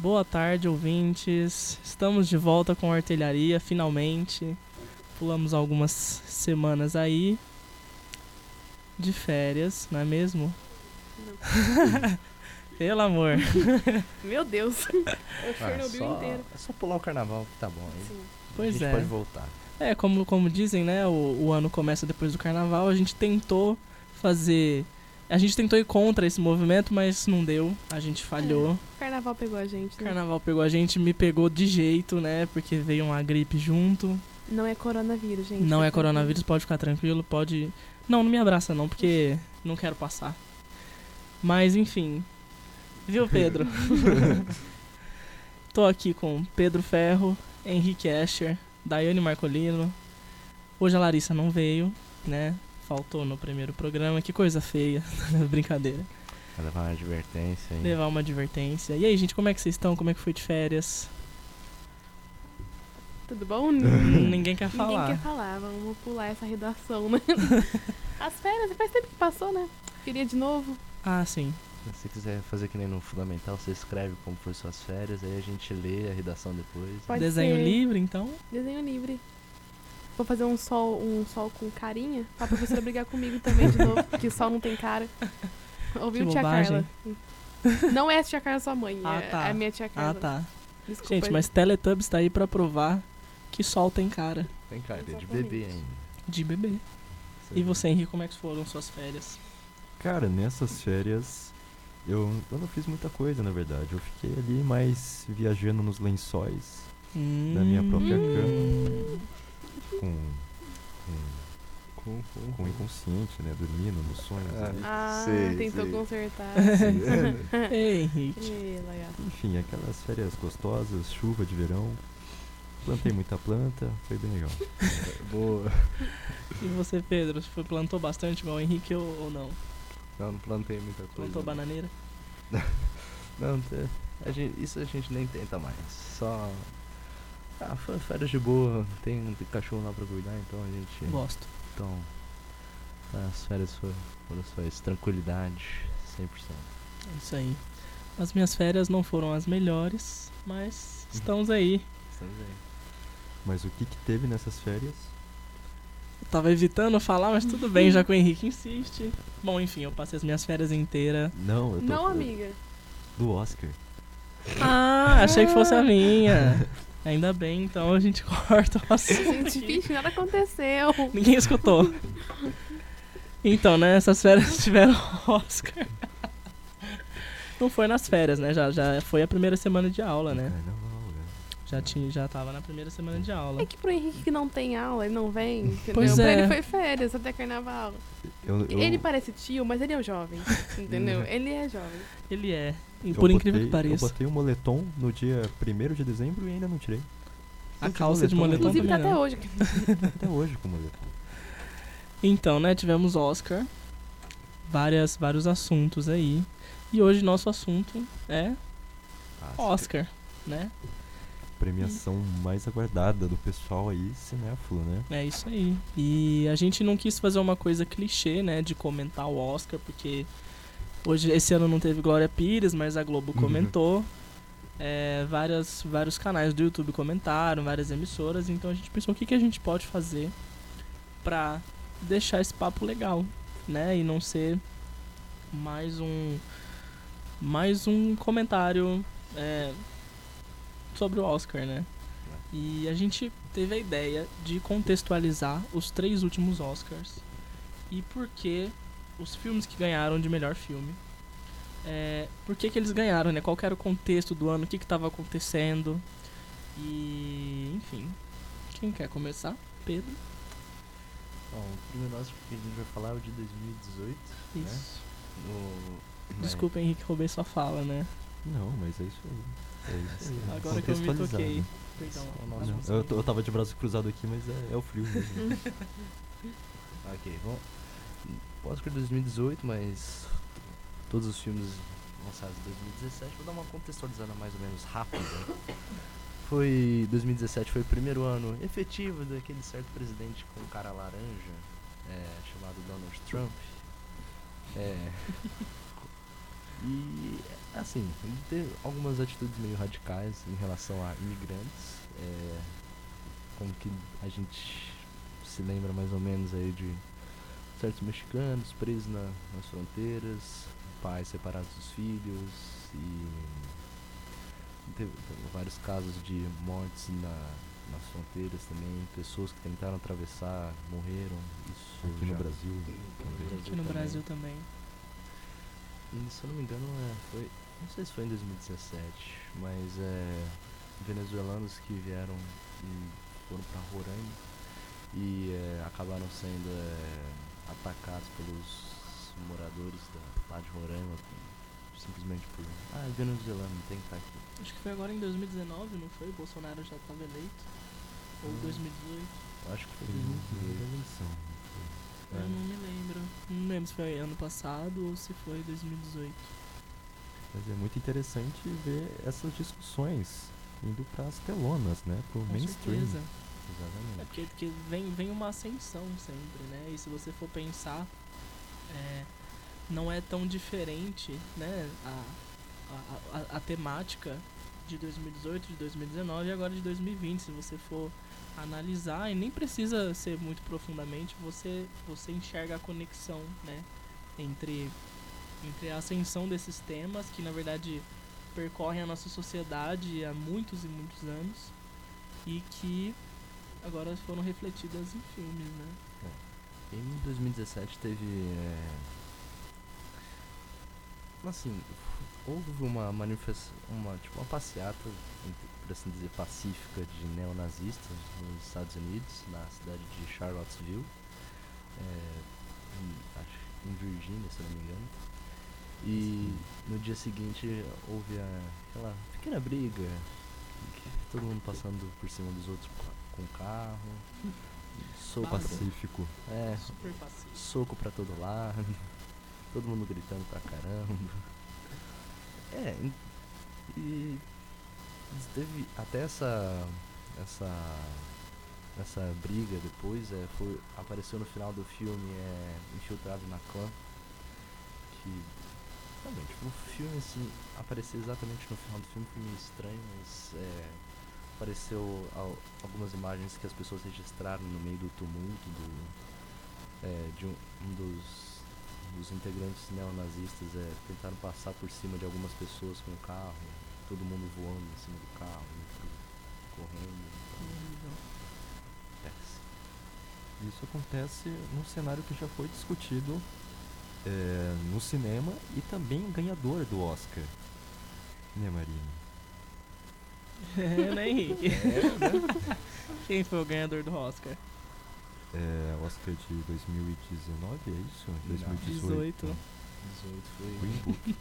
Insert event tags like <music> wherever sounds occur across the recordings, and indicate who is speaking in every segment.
Speaker 1: Boa tarde, ouvintes. Estamos de volta com a artilharia, finalmente. Pulamos algumas semanas aí de férias, não é mesmo? <laughs> Pelo amor. <laughs>
Speaker 2: Meu Deus. <laughs> Eu
Speaker 3: Ah,
Speaker 2: Chernobyl
Speaker 3: só,
Speaker 2: inteiro.
Speaker 3: é só pular o carnaval que tá bom. Aí
Speaker 2: Sim.
Speaker 3: a
Speaker 1: Pois
Speaker 3: gente
Speaker 1: é.
Speaker 3: pode voltar.
Speaker 1: É, como, como dizem, né? O, o ano começa depois do carnaval. A gente tentou fazer. A gente tentou ir contra esse movimento, mas não deu. A gente falhou.
Speaker 2: O carnaval pegou a gente,
Speaker 1: O
Speaker 2: né?
Speaker 1: carnaval pegou a gente, me pegou de jeito, né? Porque veio uma gripe junto.
Speaker 2: Não é coronavírus, gente.
Speaker 1: Não é coronavírus, pode ficar tranquilo, pode. Não, não me abraça não, porque não quero passar. Mas enfim. Viu, Pedro? <laughs> Tô aqui com Pedro Ferro, Henrique Escher, Daiane Marcolino. Hoje a Larissa não veio, né? Faltou no primeiro programa, que coisa feia. <laughs> Brincadeira.
Speaker 3: Vai levar uma advertência aí.
Speaker 1: Levar uma advertência. E aí, gente, como é que vocês estão? Como é que foi de férias?
Speaker 2: Tudo bom? <laughs>
Speaker 1: Ninguém quer
Speaker 2: Ninguém
Speaker 1: falar.
Speaker 2: quer falar. Vamos pular essa redação, né? <laughs> As férias, faz tempo que passou, né? Queria de novo.
Speaker 1: Ah, sim.
Speaker 3: Se você quiser fazer que nem no Fundamental, você escreve como foi suas férias, aí a gente lê a redação depois.
Speaker 2: Pode
Speaker 1: Desenho
Speaker 2: ser.
Speaker 1: livre, então?
Speaker 2: Desenho livre. Vou fazer um sol, um sol com carinha pra professora brigar comigo também de novo, que o sol não tem cara. <laughs> Ouviu, tia. Carla? Não é a tia Carla sua mãe,
Speaker 1: Ah,
Speaker 2: é,
Speaker 1: tá.
Speaker 2: é a minha tia Carla.
Speaker 1: Ah, tá.
Speaker 2: Desculpa.
Speaker 1: Gente, mas Teletubbies tá aí pra provar que sol tem cara
Speaker 3: Tem cara de
Speaker 2: Exatamente.
Speaker 3: bebê ainda.
Speaker 1: de bebê. E você, Henrique, como é que foram suas férias?
Speaker 4: Cara, nessas férias eu, eu não fiz muita coisa, na verdade. Eu fiquei ali mais viajando nos lençóis, Da minha própria
Speaker 1: Hum.
Speaker 4: Com, com, com o inconsciente, né? Dormindo nos sonhos.
Speaker 3: Ah.
Speaker 4: ali.
Speaker 2: Ah,
Speaker 3: Sei,
Speaker 2: tentou
Speaker 3: sei.
Speaker 2: consertar. <laughs> <laughs>
Speaker 1: Ei, Henrique.
Speaker 4: Enfim, aquelas férias gostosas, chuva de verão. Plantei muita planta, foi bem legal. <laughs>
Speaker 3: Boa.
Speaker 1: E você, Pedro? Você plantou bastante igual o Henrique ou, ou não?
Speaker 3: Não, não plantei muita coisa.
Speaker 1: Plantou bananeira?
Speaker 3: Não, te- a gente- isso a gente nem tenta mais. Só. Ah, foi férias de boa. Tem, tem cachorro lá pra cuidar, então a gente.
Speaker 1: Gosto.
Speaker 3: Então. As férias foram, foram só isso. Tranquilidade, 100%.
Speaker 1: É isso aí. As minhas férias não foram as melhores, mas estamos aí.
Speaker 3: Estamos aí.
Speaker 4: Mas o que que teve nessas férias?
Speaker 1: Eu tava evitando falar, mas tudo bem, <laughs> já que o Henrique insiste. Bom, enfim, eu passei as minhas férias inteiras.
Speaker 4: Não, eu tô
Speaker 2: Não, amiga.
Speaker 4: do Oscar.
Speaker 1: Ah, achei que fosse a minha. <laughs> Ainda bem, então a gente <laughs> corta o assunto.
Speaker 2: Gente, vixe, nada aconteceu.
Speaker 1: Ninguém escutou. Então, né, essas férias <laughs> tiveram Oscar. Não foi nas férias, né? Já, já foi a primeira semana de aula, né?
Speaker 4: Né?
Speaker 1: Já, tinha, já tava na primeira semana de aula.
Speaker 2: É que pro Henrique que não tem aula, ele não vem, entendeu?
Speaker 1: Pois
Speaker 2: pra
Speaker 1: é.
Speaker 2: ele foi férias até carnaval.
Speaker 4: Eu, eu,
Speaker 2: Ele parece tio, mas ele é um jovem, entendeu? ele é jovem.
Speaker 1: Ele é. E
Speaker 4: eu
Speaker 1: por incrível que
Speaker 4: botei- Eu
Speaker 1: pareça.
Speaker 4: botei o moletom no dia 1 de dezembro e ainda não tirei.
Speaker 1: A
Speaker 4: de
Speaker 1: calça de moletom
Speaker 2: Inclusive tá
Speaker 1: também
Speaker 2: até
Speaker 1: não.
Speaker 2: hoje. <laughs>
Speaker 4: Até hoje com o moletom.
Speaker 1: Então, né, tivemos Oscar. Várias, vários assuntos aí. E hoje nosso assunto é Oscar, né?
Speaker 4: Premiação mais aguardada do pessoal aí, cinéfilo, né?
Speaker 1: É isso aí. E a gente não quis fazer uma coisa clichê, né, de comentar o Oscar, porque hoje esse ano não teve Glória Pires, mas a Globo
Speaker 4: Uhum.
Speaker 1: comentou. É, várias, vários canais do YouTube comentaram, várias emissoras, então a gente pensou o que, que a gente pode fazer pra deixar esse papo legal, né? E não ser mais um mais um comentário é, sobre o Oscar, né? E a gente teve a ideia de contextualizar os três últimos Oscars e por que os filmes que ganharam de melhor filme. É, por que, que eles ganharam, né? Qual era o contexto do ano, o que estava acontecendo. E, enfim. Quem quer começar? Pedro?
Speaker 3: Bom, o primeiro nosso que a gente vai falar é o de 2018.
Speaker 1: Isso.
Speaker 3: No,
Speaker 1: Desculpa, Henrique, roubei sua fala, né?
Speaker 4: Não, mas é isso aí. É isso.
Speaker 1: Agora que eu me toquei. Perdão.
Speaker 3: O
Speaker 4: Não,
Speaker 3: nosso-
Speaker 4: eu, eu tava de braço cruzado aqui, mas é, é o frio mesmo. <laughs>
Speaker 3: Ok, bom. Oscar 2018, mas todos os filmes lançados em 2017, vou dar uma contextualizada mais ou menos rápida. Foi 2017 foi o primeiro ano efetivo daquele certo presidente com cara laranja, é, chamado Donald Trump. É, <laughs> E, assim, ele teve algumas atitudes meio radicais em relação a imigrantes. É, como que a gente se lembra mais ou menos aí de certos mexicanos presos na, nas fronteiras, pais separados dos filhos e teve, teve vários casos de mortes na, nas fronteiras também, pessoas que tentaram atravessar morreram. Isso
Speaker 4: Aqui
Speaker 3: já-
Speaker 4: no Brasil também.
Speaker 1: Aqui no
Speaker 3: também.
Speaker 1: Brasil também.
Speaker 3: E, se eu não me engano, é, foi. Não sei se foi em 2017, mas é. Venezuelanos que vieram e foram pra Roraima e é, acabaram sendo é, atacados pelos moradores da, lá de Roraima simplesmente por. Ah, é venezuelano, tem que estar aqui.
Speaker 1: Acho que foi agora em 2019, não foi? Bolsonaro já estava eleito. Ou
Speaker 3: Hum.
Speaker 1: 2018.
Speaker 3: Eu Acho que foi
Speaker 4: Foi no meio
Speaker 3: 2018.
Speaker 4: da eleição.
Speaker 3: É.
Speaker 1: Eu não me lembro. Não lembro se foi ano passado ou se foi 2018.
Speaker 4: Mas é muito interessante ver essas discussões indo para as telonas, né? Pro
Speaker 1: Com
Speaker 4: mainstream.
Speaker 1: certeza. É
Speaker 3: Exatamente.
Speaker 1: porque, porque vem, vem uma ascensão sempre, né? E se você for pensar, é, não é tão diferente, né? A, a, a, a temática de 2018, de 2019 e agora de 2020. Se você for analisar, e nem precisa ser muito profundamente, você, você enxerga a conexão, né? Entre, entre a ascensão desses temas, que na verdade percorrem a nossa sociedade há muitos e muitos anos, e que agora foram refletidas em filmes, né?
Speaker 3: Em 2017 teve. É, assim, houve uma manifestação, uma, tipo, uma passeata, entre- por assim dizer, pacífica de neonazistas nos Estados Unidos, na cidade de Charlottesville, é, em, acho, em Virgínia, se eu não me engano. E no dia seguinte houve a, aquela pequena briga, todo mundo passando por cima dos outros com carro, soco,
Speaker 1: Básico.
Speaker 4: Pacífico.
Speaker 3: é,
Speaker 1: Super pacífico.
Speaker 3: soco pra todo lado, todo mundo gritando pra caramba. É, e teve até essa essa essa briga depois é, foi apareceu no final do filme é infiltrado na clã que também tipo o filme assim aparecer exatamente no final do filme foi meio estranho mas é, apareceu al- algumas imagens que as pessoas registraram no meio do tumulto do é, de um, um dos, dos integrantes neonazistas é, tentaram passar por cima de algumas pessoas com o carro, todo mundo voando em cima do carro, pro- correndo.
Speaker 1: Horrível.
Speaker 3: Então, péssimo.
Speaker 4: Isso acontece num cenário que já foi discutido é, no cinema e também ganhador do Oscar. Né, Marina? <laughs>
Speaker 1: É, né, Henrique? <laughs> Quem foi o ganhador do Oscar?
Speaker 4: É, Oscar de 2019, é isso?
Speaker 3: Não,
Speaker 4: 2018.
Speaker 1: 18.
Speaker 3: 18 foi.
Speaker 4: Green <laughs> Book.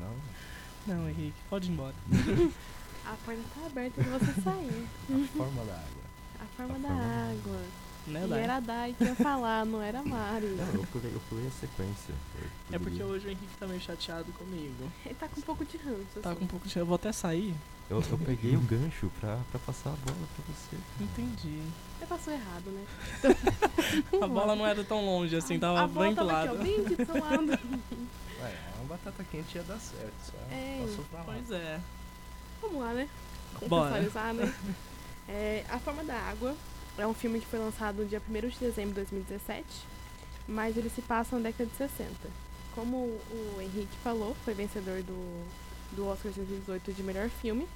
Speaker 3: Não?
Speaker 1: Não, Henrique, pode ir embora. <laughs>
Speaker 2: A porta tá aberta pra você sair.
Speaker 3: A forma da água.
Speaker 2: A forma
Speaker 4: A
Speaker 2: da
Speaker 4: forma da
Speaker 2: água.
Speaker 1: Né,
Speaker 2: E
Speaker 1: Dai?
Speaker 2: era a Dai que ia falar, não era a Mari.
Speaker 4: Não, eu pulei, eu pulei a sequência. Eu
Speaker 1: É porque hoje o Henrique tá meio chateado comigo.
Speaker 2: Ele tá com um pouco de ranço.
Speaker 1: Tá
Speaker 2: assim.
Speaker 1: com um pouco de. Eu vou até sair.
Speaker 4: Eu, eu peguei o gancho pra, pra passar a bola pra você.
Speaker 1: Entendi.
Speaker 2: Você passou errado, né? <laughs>
Speaker 1: A bola não era tão longe assim, tava
Speaker 2: a
Speaker 1: bem pro
Speaker 2: tava
Speaker 1: lado.
Speaker 2: Aqui, ó, bem do lado.
Speaker 3: Ué, uma batata quente ia dar certo, só
Speaker 2: É,
Speaker 3: passou pra lá.
Speaker 1: Pois é.
Speaker 2: Vamos lá, né?
Speaker 1: Bora.
Speaker 2: Contextualizar, né? É, a Forma da Água é um filme que foi lançado no dia 1 de dezembro de 2017, mas ele se passa na década de 60. Como o Henrique falou, foi vencedor do, do Oscar de 2018 de melhor filme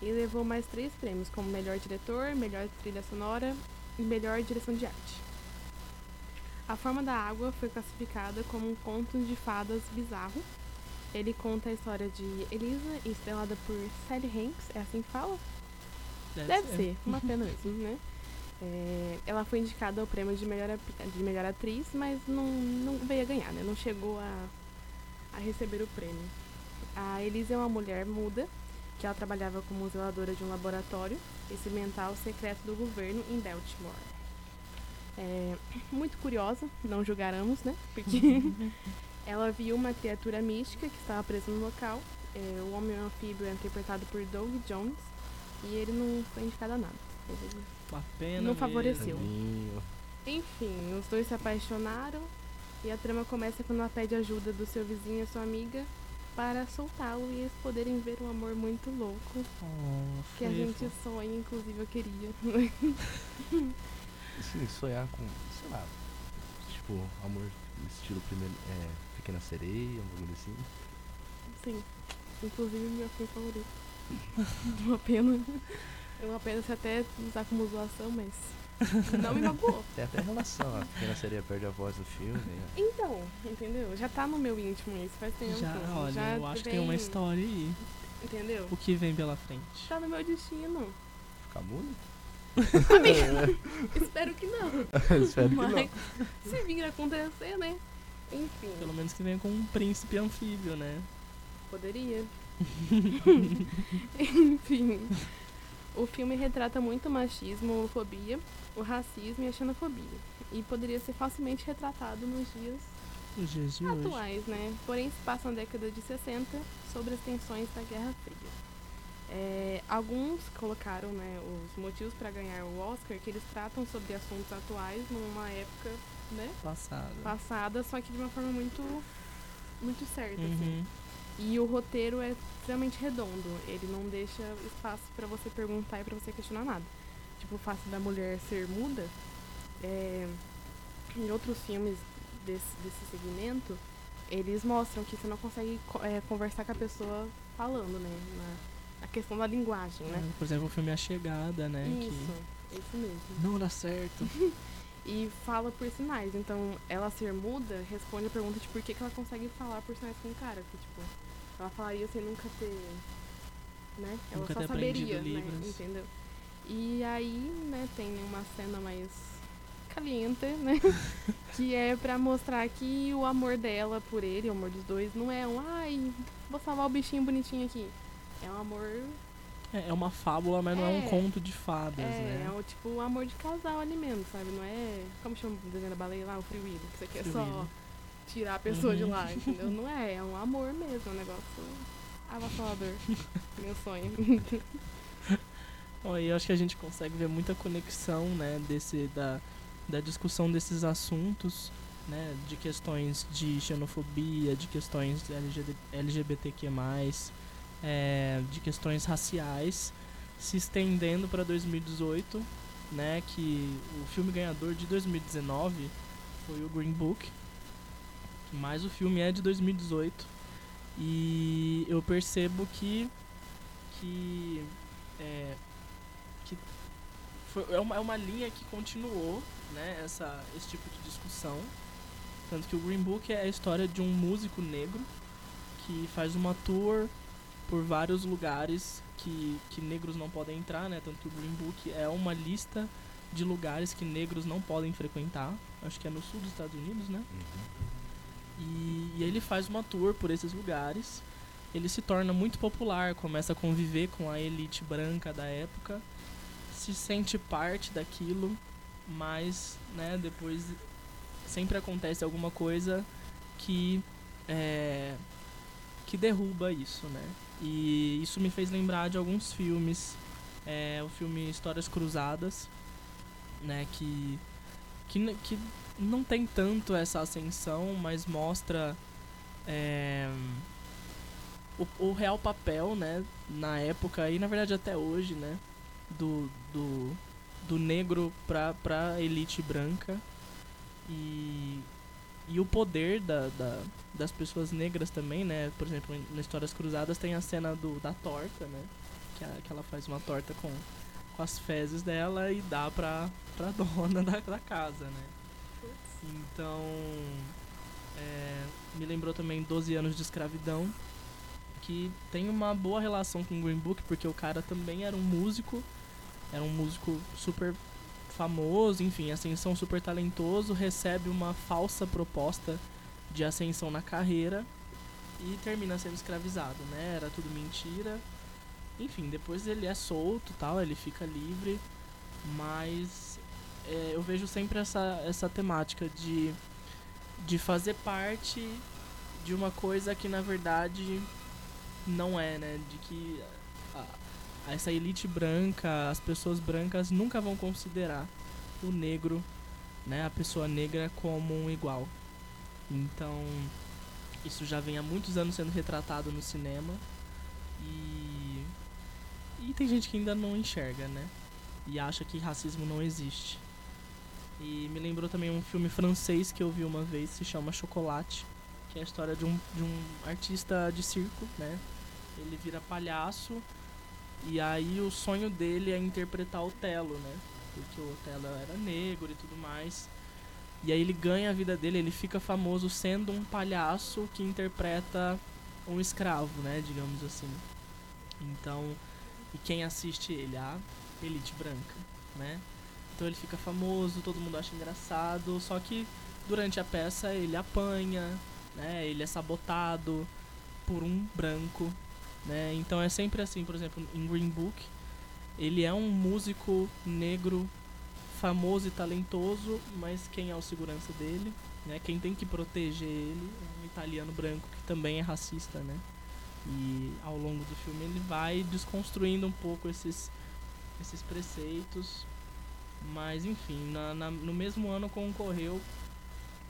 Speaker 2: e levou mais três prêmios, como melhor diretor, melhor trilha sonora e melhor direção de arte. A Forma da Água foi classificada como um conto de fadas bizarro. Ele conta a história de Elisa, estrelada por Sally Hanks, é assim que fala? Deve ser, uma pena <laughs> mesmo, né? É, ela foi indicada ao prêmio de melhor, de melhor atriz, mas não, não veio a ganhar, né? Não chegou a, a receber o prêmio. A Elisa é uma mulher muda, que ela trabalhava como zeladora de um laboratório experimental secreto do governo em Baltimore. É, muito curiosa, não julgaremos, né? Porque <laughs> ela viu uma criatura mística que estava presa no local. É, o homem anfíbio é interpretado por Doug Jones e ele não foi indicado a nada. Ele-
Speaker 1: Uma pena.
Speaker 2: Não favoreceu.
Speaker 1: mesmo.
Speaker 2: Enfim, os dois se apaixonaram E a trama começa quando ela pede ajuda do seu vizinho e sua amiga para soltá-lo e eles poderem ver um amor muito louco
Speaker 1: Oh,
Speaker 2: que a gente sonha, inclusive eu queria. <laughs>
Speaker 3: Sim, sonhar com, sei lá, tipo, amor estilo primeiro, é, Pequena Sereia, um bagulho assim.
Speaker 2: Sim, inclusive meu filme favorito. <laughs> uma pena. É uma pena se até usar como zoação, mas <laughs> não me magoou.
Speaker 3: Tem até relação, a Pequena Sereia perde a voz no filme. né?
Speaker 2: Então, entendeu? Já tá no meu íntimo isso, faz tempo.
Speaker 1: Já, olha,
Speaker 2: já
Speaker 1: eu acho que tem uma
Speaker 2: vem-
Speaker 1: história aí.
Speaker 2: Entendeu?
Speaker 1: O que vem pela frente?
Speaker 2: Tá no meu destino.
Speaker 3: Ficar mudo? <laughs> <laughs>
Speaker 2: Espero que não.
Speaker 3: Espero que não.
Speaker 2: Mas se vir a acontecer, né? Enfim,
Speaker 1: Pelo menos que venha com um príncipe anfíbio, né?
Speaker 2: poderia. Enfim. O filme retrata muito o machismo, a homofobia, o racismo e a xenofobia. E poderia ser facilmente retratado nos dias
Speaker 1: hoje.
Speaker 2: atuais, né? Porém, se passa na década de 60 sobre as tensões da Guerra Fria. É, alguns colocaram né, os motivos para ganhar o Oscar que eles tratam sobre assuntos atuais numa época né,
Speaker 1: Passado.
Speaker 2: passada, só que de uma forma muito muito certa. assim. E o roteiro é extremamente redondo. Ele não deixa espaço para você perguntar e para você questionar nada. Tipo, o fato da mulher ser muda. é, em outros filmes desse, desse segmento, eles mostram que você não consegue co- é, conversar com a pessoa falando, né? Na, na questão da linguagem, né?
Speaker 1: Por exemplo, o filme A Chegada, né?
Speaker 2: Isso, isso mesmo.
Speaker 1: Que não dá certo. <laughs>
Speaker 2: E fala por sinais. Então, ela ser muda responde a pergunta de por que, que ela consegue falar por sinais com o cara. Que, tipo, ela falaria sem nunca ter. Né? Ela
Speaker 1: Nunca
Speaker 2: só saberia, né? Entendeu? E aí, né, tem uma cena mais caliente, né? <laughs> que é pra mostrar que o amor dela por ele, o amor dos dois, não é um, ai, vou salvar o bichinho bonitinho aqui. É um amor.
Speaker 1: É, é uma fábula, mas não é um
Speaker 2: É.
Speaker 1: conto de fadas,
Speaker 2: É,
Speaker 1: né?
Speaker 2: é tipo o amor de casal ali mesmo, sabe? Não é. Como chama o desenho da baleia lá? O Free Willy, que você quer
Speaker 1: Free
Speaker 2: só
Speaker 1: Willy.
Speaker 2: Tirar a pessoa de
Speaker 1: Uhum.
Speaker 2: lá, entendeu? Não é, é um amor mesmo, é um negócio avassalador. <laughs> Meu sonho.
Speaker 1: Ó, e eu acho que a gente consegue ver muita conexão, né, desse, da, da discussão desses assuntos, né, de questões de xenofobia, de questões LGBT, LGBTQ+, é, de questões raciais, se estendendo para 2018, né, que o filme ganhador de 2019 foi o Green Book, mas o filme é de 2018 e eu percebo que que é, que foi, é, uma, é uma linha que continuou né, essa, esse tipo de discussão. Tanto que o Green Book é a história de um músico negro que faz uma tour por vários lugares que, que negros não podem entrar, né? Tanto que o Green Book é uma lista de lugares que negros não podem frequentar. Acho que é no sul dos Estados Unidos, né? E, e ele faz uma tour por esses lugares. Ele se torna muito popular, começa a conviver com a elite branca da época, se sente parte daquilo, mas né, depois sempre acontece alguma coisa que é, que derruba isso, né? E isso me fez lembrar de alguns filmes, é, o filme Histórias Cruzadas, né? Que que, que não tem tanto essa ascensão, mas mostra é, o, o real papel, né, na época e na verdade até hoje, né, do, do, do negro pra, pra elite branca e, e o poder da, da, das pessoas negras também, né, por exemplo, em- nas Histórias Cruzadas tem a cena do, da torta, né, que, a, que ela faz uma torta com, com as fezes dela e dá pra, pra <laughs> dona da, da casa, né. Então, é, me lembrou também 12 anos de escravidão, que tem uma boa relação com o Green Book, porque o cara também era um músico, era um músico super famoso, enfim, ascensão super talentoso, recebe uma falsa proposta de ascensão na carreira e termina sendo escravizado, né? Era tudo mentira. Enfim, depois ele é solto, tal, ele fica livre, mas é, eu vejo sempre essa, essa temática de, de fazer parte de uma coisa que na verdade não é, né? De que a- essa elite branca, as pessoas brancas nunca vão considerar o negro, né? A pessoa negra como um igual. Então, isso já vem há muitos anos sendo retratado no cinema. E. E tem gente que ainda não enxerga, né? E acha que racismo não existe. E me lembrou também um filme francês que eu vi uma vez, se chama Chocolate, que é a história de um, de um artista de circo, né? Ele vira palhaço e aí o sonho dele é interpretar Otelo, né? Porque o Otelo era negro e tudo mais. E aí ele ganha a vida dele, ele fica famoso sendo um palhaço que interpreta um escravo, né, digamos assim. Então, e quem assiste ele? A elite branca, né? Então ele fica famoso, todo mundo acha engraçado, só que durante a peça ele apanha, né? Ele é sabotado por um branco, né? Então é sempre assim, por exemplo, em Green Book, ele é um músico negro famoso e talentoso, mas quem é o segurança dele, né? Quem tem que proteger ele é um italiano branco que também é racista, né? E ao longo do filme ele vai desconstruindo um pouco esses esses preceitos, mas enfim, na, na, no mesmo ano concorreu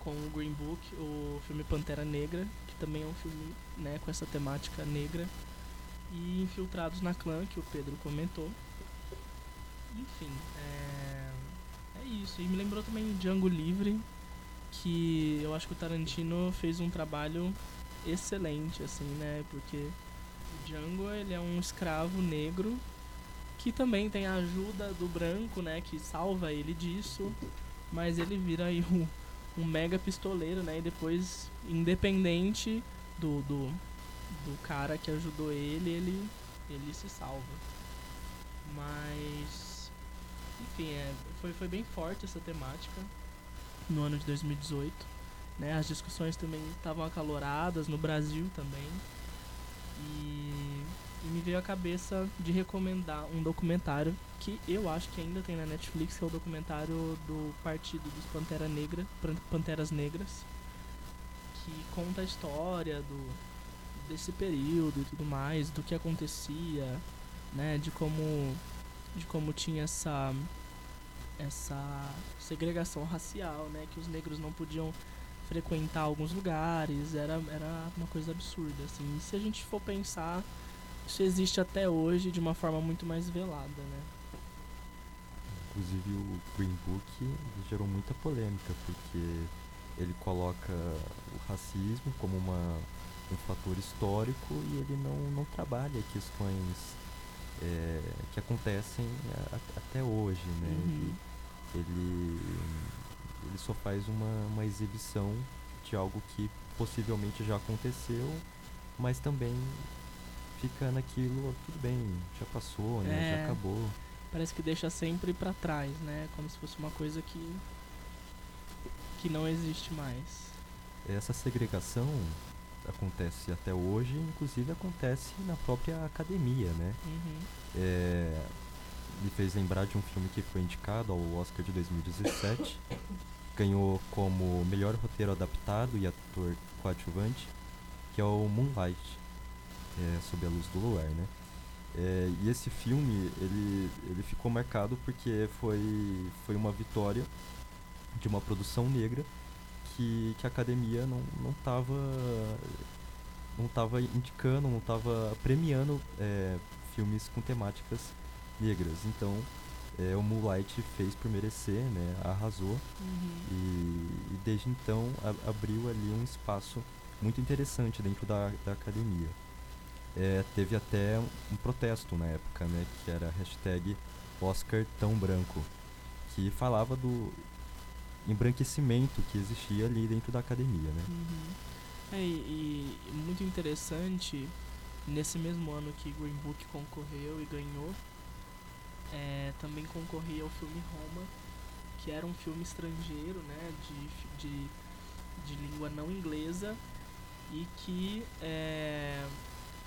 Speaker 1: com o Green Book o filme Pantera Negra, que também é um filme né, com essa temática negra, e Infiltrados na Clã, que o Pedro comentou. Enfim, é, é isso. E me lembrou também Django Livre, que eu acho que o Tarantino fez um trabalho excelente, assim, né? Porque o Django, ele é um escravo negro que também tem a ajuda do branco, né? Que salva ele disso, mas ele vira aí um, um mega pistoleiro, né? E depois, independente do, do, do cara que ajudou ele, ele, ele se salva. Mas, enfim, é, foi, foi bem forte essa temática no ano de 2018. Né? As discussões também estavam acaloradas no Brasil também. E, e me veio a cabeça de recomendar um documentário que eu acho que ainda tem na Netflix, que é o documentário do Partido dos Pantera Negra, Panteras Negras, que conta a história do, desse período e tudo mais, do que acontecia, né, de como de como tinha essa essa segregação racial, né, que os negros não podiam frequentar alguns lugares, era era uma coisa absurda assim. E se a gente for pensar, isso existe até hoje de uma forma muito mais velada, né?
Speaker 4: Inclusive o Green Book gerou muita polêmica porque ele coloca o racismo como uma um fator histórico e ele não, não trabalha questões é, que acontecem a, até hoje, né?
Speaker 1: Uhum.
Speaker 4: Ele, ele, ele só faz uma, uma exibição de algo que possivelmente já aconteceu, mas também fica naquilo, tudo bem, já passou, né?
Speaker 1: É.
Speaker 4: Já acabou.
Speaker 1: Parece que deixa sempre pra trás, né? Como se fosse uma coisa que que não existe mais.
Speaker 4: Essa segregação acontece até hoje, inclusive acontece na própria academia, né?
Speaker 1: Uhum.
Speaker 4: É, me fez lembrar de um filme que foi indicado ao Oscar de 2017. ganhou como melhor roteiro adaptado e ator coadjuvante, que é o Moonlight, é, Sob a Luz do Luar, né? É, e esse filme, ele, ele ficou marcado porque foi, foi uma vitória de uma produção negra que, que a academia não não estava não tava indicando, não estava premiando é, filmes com temáticas negras. Então, é, o Moonlight fez por merecer, né? Arrasou.
Speaker 1: Uhum.
Speaker 4: E, e desde então a, abriu ali um espaço muito interessante dentro da, da academia. É, teve até um protesto na época, né? Que era a hashtag Oscar Tão Branco. Que falava do embranquecimento que existia ali dentro da academia, né?
Speaker 1: Uhum. É, e, e muito interessante, nesse mesmo ano que Green Book concorreu e ganhou, é, também concorria ao filme Roma, que era um filme estrangeiro, né, de, de, de língua não inglesa, e que, é,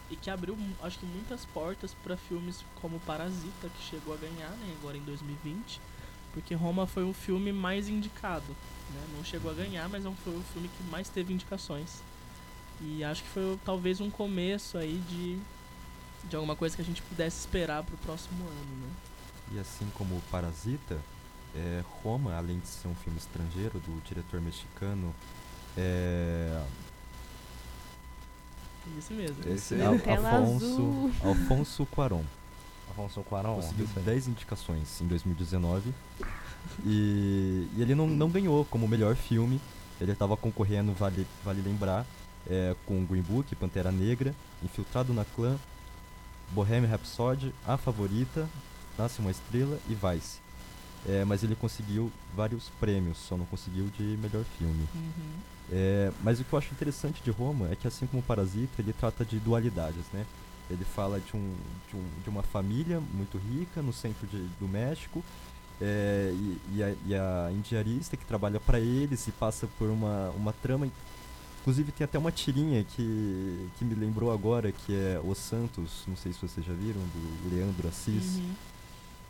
Speaker 1: e que abriu, acho que muitas portas para filmes como Parasita, que chegou a ganhar, né, agora em 2020, porque Roma foi o filme mais indicado. Né? Não chegou a ganhar, mas foi o filme que mais teve indicações. E acho que foi talvez um começo aí de, de alguma coisa que a gente pudesse esperar pro próximo ano, né?
Speaker 4: E assim como Parasita, é, Roma, além de ser um filme estrangeiro do diretor mexicano É,
Speaker 1: Isso mesmo.
Speaker 3: Esse é
Speaker 4: Afonso,
Speaker 2: azul.
Speaker 4: Alfonso Cuarón.
Speaker 3: Afonso Cuarón.
Speaker 4: Conseguiu
Speaker 3: isso aí.
Speaker 4: 10 indicações em 2019. E, e ele não, não ganhou como melhor filme. Ele estava concorrendo, vale, vale lembrar, é, com Green Book, Pantera Negra, Infiltrado na Clã, Bohemian Rhapsody, A Favorita, Nasce uma Estrela e Vice. É, mas ele conseguiu vários prêmios, só não conseguiu de melhor filme.
Speaker 1: Uhum.
Speaker 4: É, mas o que eu acho interessante de Roma é que, assim como Parasita, ele trata de dualidades, né? Ele fala de, um, de, um, de uma família muito rica no centro de, do México é, e, e, a, e a indiarista que trabalha para eles e passa por uma, uma trama. Inclusive, tem até uma tirinha que, que me lembrou agora, que é Os Santos, não sei se vocês já viram, do Leandro Assis.
Speaker 1: Uhum.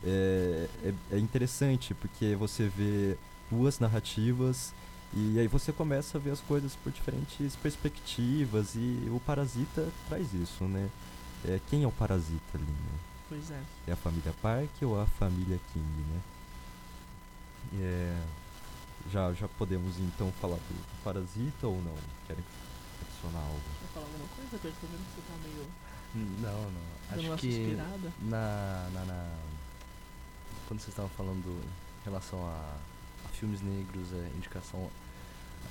Speaker 4: É, é, é interessante porque você vê duas narrativas e aí você começa a ver as coisas por diferentes perspectivas e o Parasita traz isso, né? É, quem é o Parasita ali, né?
Speaker 1: Pois é.
Speaker 4: É a família Park ou a família King, né? É, já, já podemos então falar do, do Parasita ou não? Querem adicionar algo?
Speaker 1: Quer falar alguma coisa, Pedro? Tô vendo que você tá meio
Speaker 3: Não, não. Acho que na, na, na- quando vocês estavam falando em relação a, a filmes negros, é, indicação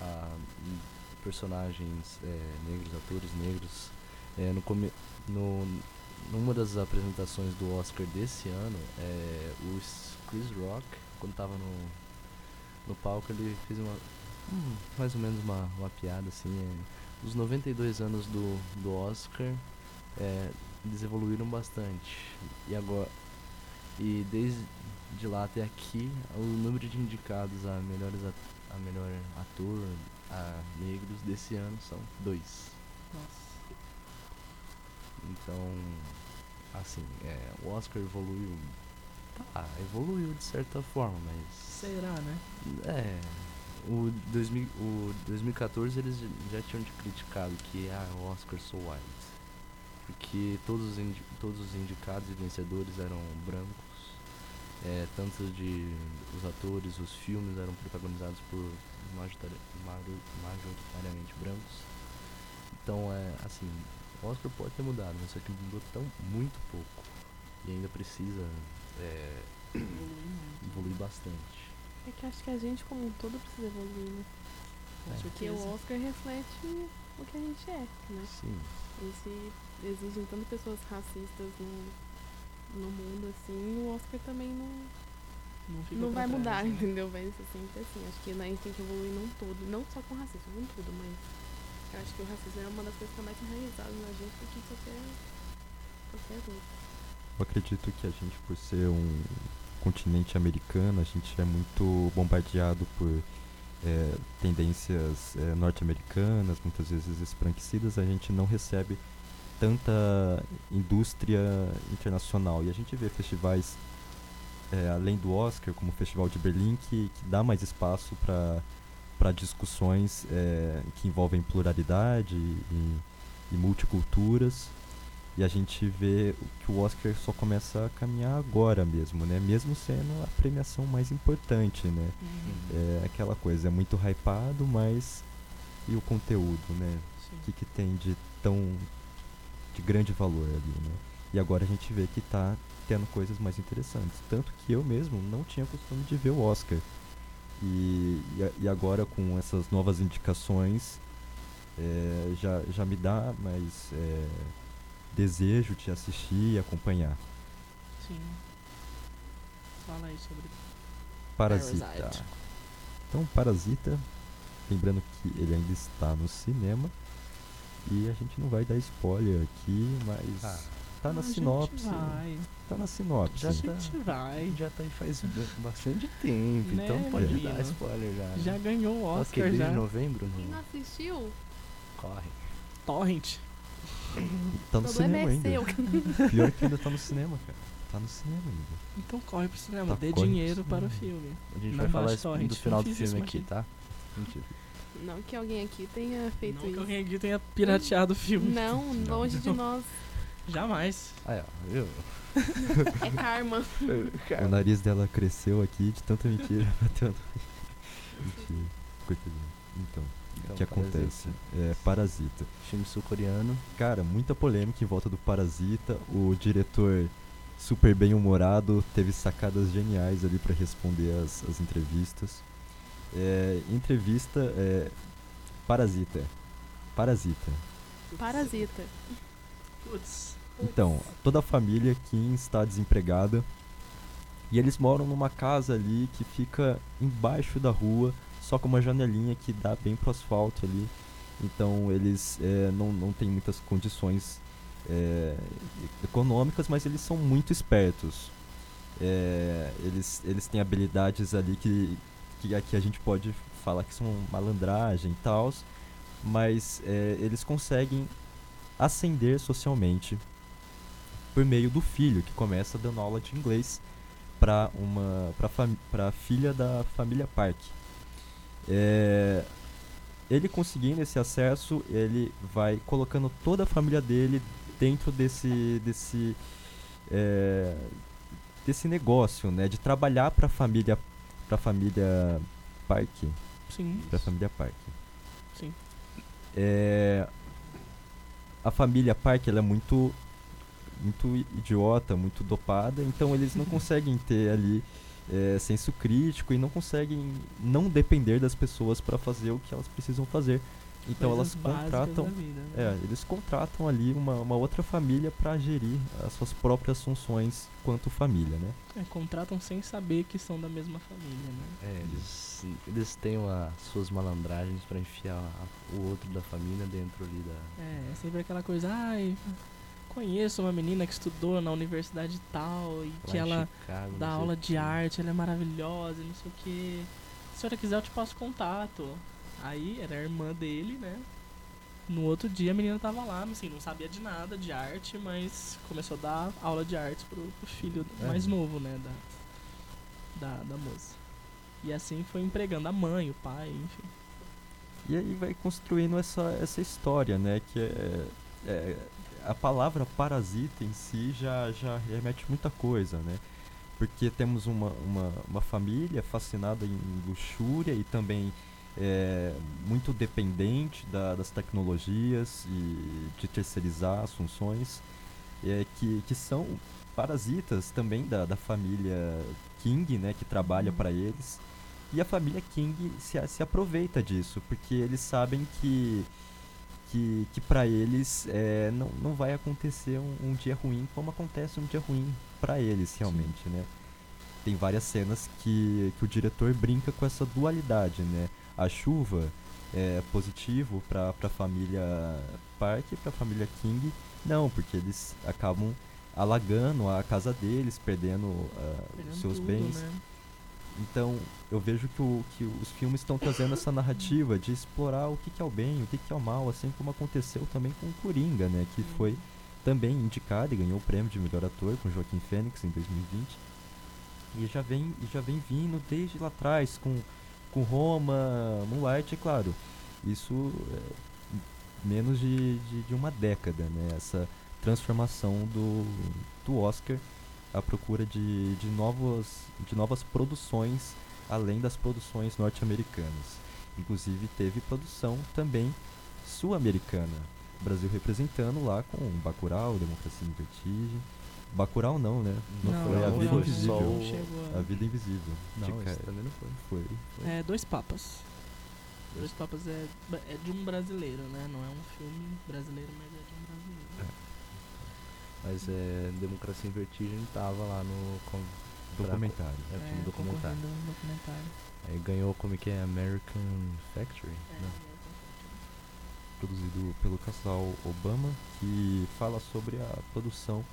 Speaker 3: a hum, personagens é, negros, atores negros, é, no, come, no numa das apresentações do Oscar desse ano, é, o Chris Rock, quando tava no, no palco, ele fez uma hum, mais ou menos uma, uma piada assim, é, os 92 anos do, do Oscar é, eles evoluíram bastante. E agora e desde de lá até aqui, o número de indicados a melhores at- a melhor ator a negros desse ano são dois.
Speaker 1: Nossa.
Speaker 3: Então, assim, é, o Oscar evoluiu. Tá, evoluiu de certa forma, mas
Speaker 1: Será, né?
Speaker 3: é, o, 2000, o 2014 eles já tinham criticado que ah, o Oscar so white. Porque todos os, todos os indicados e vencedores eram brancos. É, tanto de os atores, os filmes eram protagonizados por majoritariamente brancos. Então é assim, o Oscar pode ter mudado, mas só que mudou tão muito pouco. E ainda precisa é, evoluir bastante.
Speaker 2: É que acho que a gente como um todo precisa evoluir, né?
Speaker 3: É.
Speaker 2: Porque o Oscar reflete o que a gente é, né?
Speaker 3: Sim.
Speaker 2: E se exigem tanto pessoas racistas no, no mundo, assim, o Oscar também não,
Speaker 1: Não, fica
Speaker 2: não vai
Speaker 1: trás,
Speaker 2: mudar,
Speaker 1: né?
Speaker 2: entendeu? Vai ser sempre assim. Acho que a gente tem que evoluir num todo, não só com racismo, com tudo, mas eu acho que o racismo é uma das coisas que está mais enraizadas na gente do que qualquer, qualquer outra.
Speaker 4: Eu acredito que a gente, por ser um continente americano, a gente é muito bombardeado por eh, tendências eh, norte-americanas, muitas vezes esbranquecidas, a gente não recebe tanta indústria internacional. E a gente vê festivais, eh, além do Oscar, como o Festival de Berlim, que, que dá mais espaço para discussões eh, que envolvem pluralidade e, e multiculturas. E a gente vê que o Oscar só começa a caminhar agora mesmo, né? Mesmo sendo a premiação mais importante, né?
Speaker 1: Uhum.
Speaker 4: É aquela coisa, é muito hypado, mas e o conteúdo, né? O que, que tem de tão de grande valor ali, né? E agora a gente vê que tá tendo coisas mais interessantes. Tanto que eu mesmo não tinha costume de ver o Oscar. E, e, e agora com essas novas indicações é, já, já me dá mais é, desejo de assistir e acompanhar.
Speaker 1: Sim. Fala aí sobre
Speaker 4: Parasita.
Speaker 1: Parasite.
Speaker 4: Então, Parasita, lembrando que ele ainda está no cinema. E a gente não vai dar spoiler aqui, mas
Speaker 3: Ah,
Speaker 4: tá na
Speaker 1: A gente
Speaker 4: sinopse.
Speaker 1: vai.
Speaker 4: Tá na sinopse.
Speaker 3: Já
Speaker 1: A
Speaker 3: tá.
Speaker 1: gente vai.
Speaker 3: já tá aí faz ba- bastante tempo,
Speaker 1: Né,
Speaker 3: então pode
Speaker 1: menino?
Speaker 3: dar spoiler já. né?
Speaker 1: Já ganhou o Oscar,
Speaker 3: desde
Speaker 1: já.
Speaker 3: novembro
Speaker 2: Quem não
Speaker 3: não
Speaker 2: assistiu,
Speaker 3: corre.
Speaker 1: Torrent.
Speaker 4: Tá no cinema
Speaker 2: é
Speaker 4: ainda.
Speaker 2: seu. <laughs>
Speaker 4: Pior que ainda tá no cinema, cara. Tá no cinema ainda.
Speaker 1: Então corre pro cinema,
Speaker 4: Tá,
Speaker 1: dê dinheiro para o filme.
Speaker 3: A gente
Speaker 1: Não
Speaker 3: vai falar isso
Speaker 1: torrent,
Speaker 3: do final
Speaker 1: não
Speaker 3: do filme aqui,
Speaker 1: mas-
Speaker 3: tá? Mentira.
Speaker 2: Não que alguém aqui tenha feito
Speaker 1: Não que
Speaker 2: isso.
Speaker 1: alguém aqui tenha pirateado o filme.
Speaker 2: Não, <laughs>
Speaker 4: Não.
Speaker 2: longe de nós.
Speaker 1: Jamais.
Speaker 3: Aí, ó, viu? <laughs>
Speaker 2: É karma.
Speaker 4: O nariz dela cresceu aqui de tanta mentira. <laughs> Mentira. Coitadinha. Então.
Speaker 3: Então,
Speaker 4: que acontece.
Speaker 3: Parasita.
Speaker 4: É Parasita.
Speaker 3: Filme sul-coreano.
Speaker 4: Cara, muita polêmica em volta do Parasita. O diretor, super bem humorado, teve sacadas geniais ali pra responder as, as entrevistas. É, entrevista é Parasita. Parasita.
Speaker 2: Parasita.
Speaker 1: Putz.
Speaker 4: Então, toda a família Kim está desempregada. E eles moram numa casa ali que fica embaixo da rua, só com uma janelinha que dá bem pro asfalto ali. Então eles é, não, não têm muitas condições é, econômicas, mas eles são muito espertos. É, eles, eles têm habilidades ali que, que aqui a gente pode falar que são malandragem e tal, mas é, eles conseguem ascender socialmente por meio do filho, que começa dando aula de inglês para uma para filha da família Park. É, ele conseguindo esse acesso, ele vai colocando toda a família dele dentro desse desse é, desse negócio, né, de trabalhar para a família para família Park,
Speaker 1: Sim.
Speaker 4: para família Park.
Speaker 1: Sim.
Speaker 4: É, a família Park ela é muito muito idiota, muito dopada, então eles não <laughs> conseguem ter ali é, senso crítico e não conseguem não depender das pessoas para fazer o que elas precisam fazer. Então
Speaker 1: Coisas
Speaker 4: elas contratam,
Speaker 1: da vida, né?
Speaker 4: é, eles contratam ali uma, uma outra família para gerir as suas próprias funções quanto família, né?
Speaker 1: É, contratam sem saber que são da mesma família, né?
Speaker 3: É, eles, eles têm uma, suas malandragens para enfiar a- o outro da família dentro ali da.
Speaker 1: É, é sempre aquela coisa, ai, conheço uma menina que estudou na universidade tal e
Speaker 3: lá
Speaker 1: que ela
Speaker 3: Chicago,
Speaker 1: dá aula de
Speaker 3: quê.
Speaker 1: arte, ela é maravilhosa, e não sei o que. Se a senhora quiser, eu te passo contato. Aí era a irmã dele, né? No outro dia a menina tava lá, assim, não sabia de nada de arte, mas começou a dar aula de arte pro, pro filho
Speaker 3: É.
Speaker 1: mais novo, né? Da, da, da moça. E assim foi empregando a mãe, o pai, enfim.
Speaker 4: E aí vai construindo essa, essa história, né? Que é, é- a palavra parasita em si já, já remete muita coisa, né? Porque temos uma, uma, uma família fascinada em luxúria e também é, muito dependente da- das tecnologias e de terceirizar as funções, é, que, que são parasitas também da, da família King, né? Que trabalha
Speaker 1: Uhum.
Speaker 4: para eles. E a família King se, se aproveita disso, porque eles sabem que, que, que para eles é, não, não vai acontecer um, um dia ruim como acontece um dia ruim para eles realmente, né? Tem várias cenas que, que o diretor brinca com essa dualidade, né? A chuva é positivo para a família Park e para a família King, não, porque eles acabam alagando a casa deles, perdendo
Speaker 1: Pegando
Speaker 4: os seus
Speaker 1: tudo,
Speaker 4: bens.
Speaker 1: né?
Speaker 4: Então, eu vejo que, o, que os filmes estão trazendo essa narrativa de explorar o que, que é o bem, o que, que é o mal, assim como aconteceu também com o Coringa, né? Que foi também indicado e ganhou o prêmio de melhor ator com Joaquim Fênix em 2020. E já vem, e já vem vindo desde lá atrás com, com Roma, Moonlight, é claro. Isso é menos de, de, de uma década, né? Essa transformação do, do Oscar à procura de, de, novos, de novas produções além das produções norte-americanas. Inclusive teve produção também sul-americana. Brasil representando lá com Bacurau, Democracia em Vertigem. Bacurau não, né? Não,
Speaker 1: Não,
Speaker 4: foi A
Speaker 1: não,
Speaker 4: Vida
Speaker 1: não,
Speaker 4: Invisível.
Speaker 3: o-
Speaker 1: a-
Speaker 4: A Vida Invisível.
Speaker 3: Não,
Speaker 4: de
Speaker 3: esse também não foi.
Speaker 4: foi. foi.
Speaker 1: É, Dois Papas. Dois Papas é, é de um brasileiro, né? Não é um filme brasileiro, mas é de um brasileiro.
Speaker 3: Mas é, Democracia em Vertigem tava lá no. Com,
Speaker 4: Documentário.
Speaker 3: É,
Speaker 1: É,
Speaker 3: filme documentário.
Speaker 1: concorrendo no documentário.
Speaker 3: Aí ganhou como é que é? American Factory?
Speaker 1: É,
Speaker 3: Não.
Speaker 4: produzido pelo casal Obama, que fala sobre a produção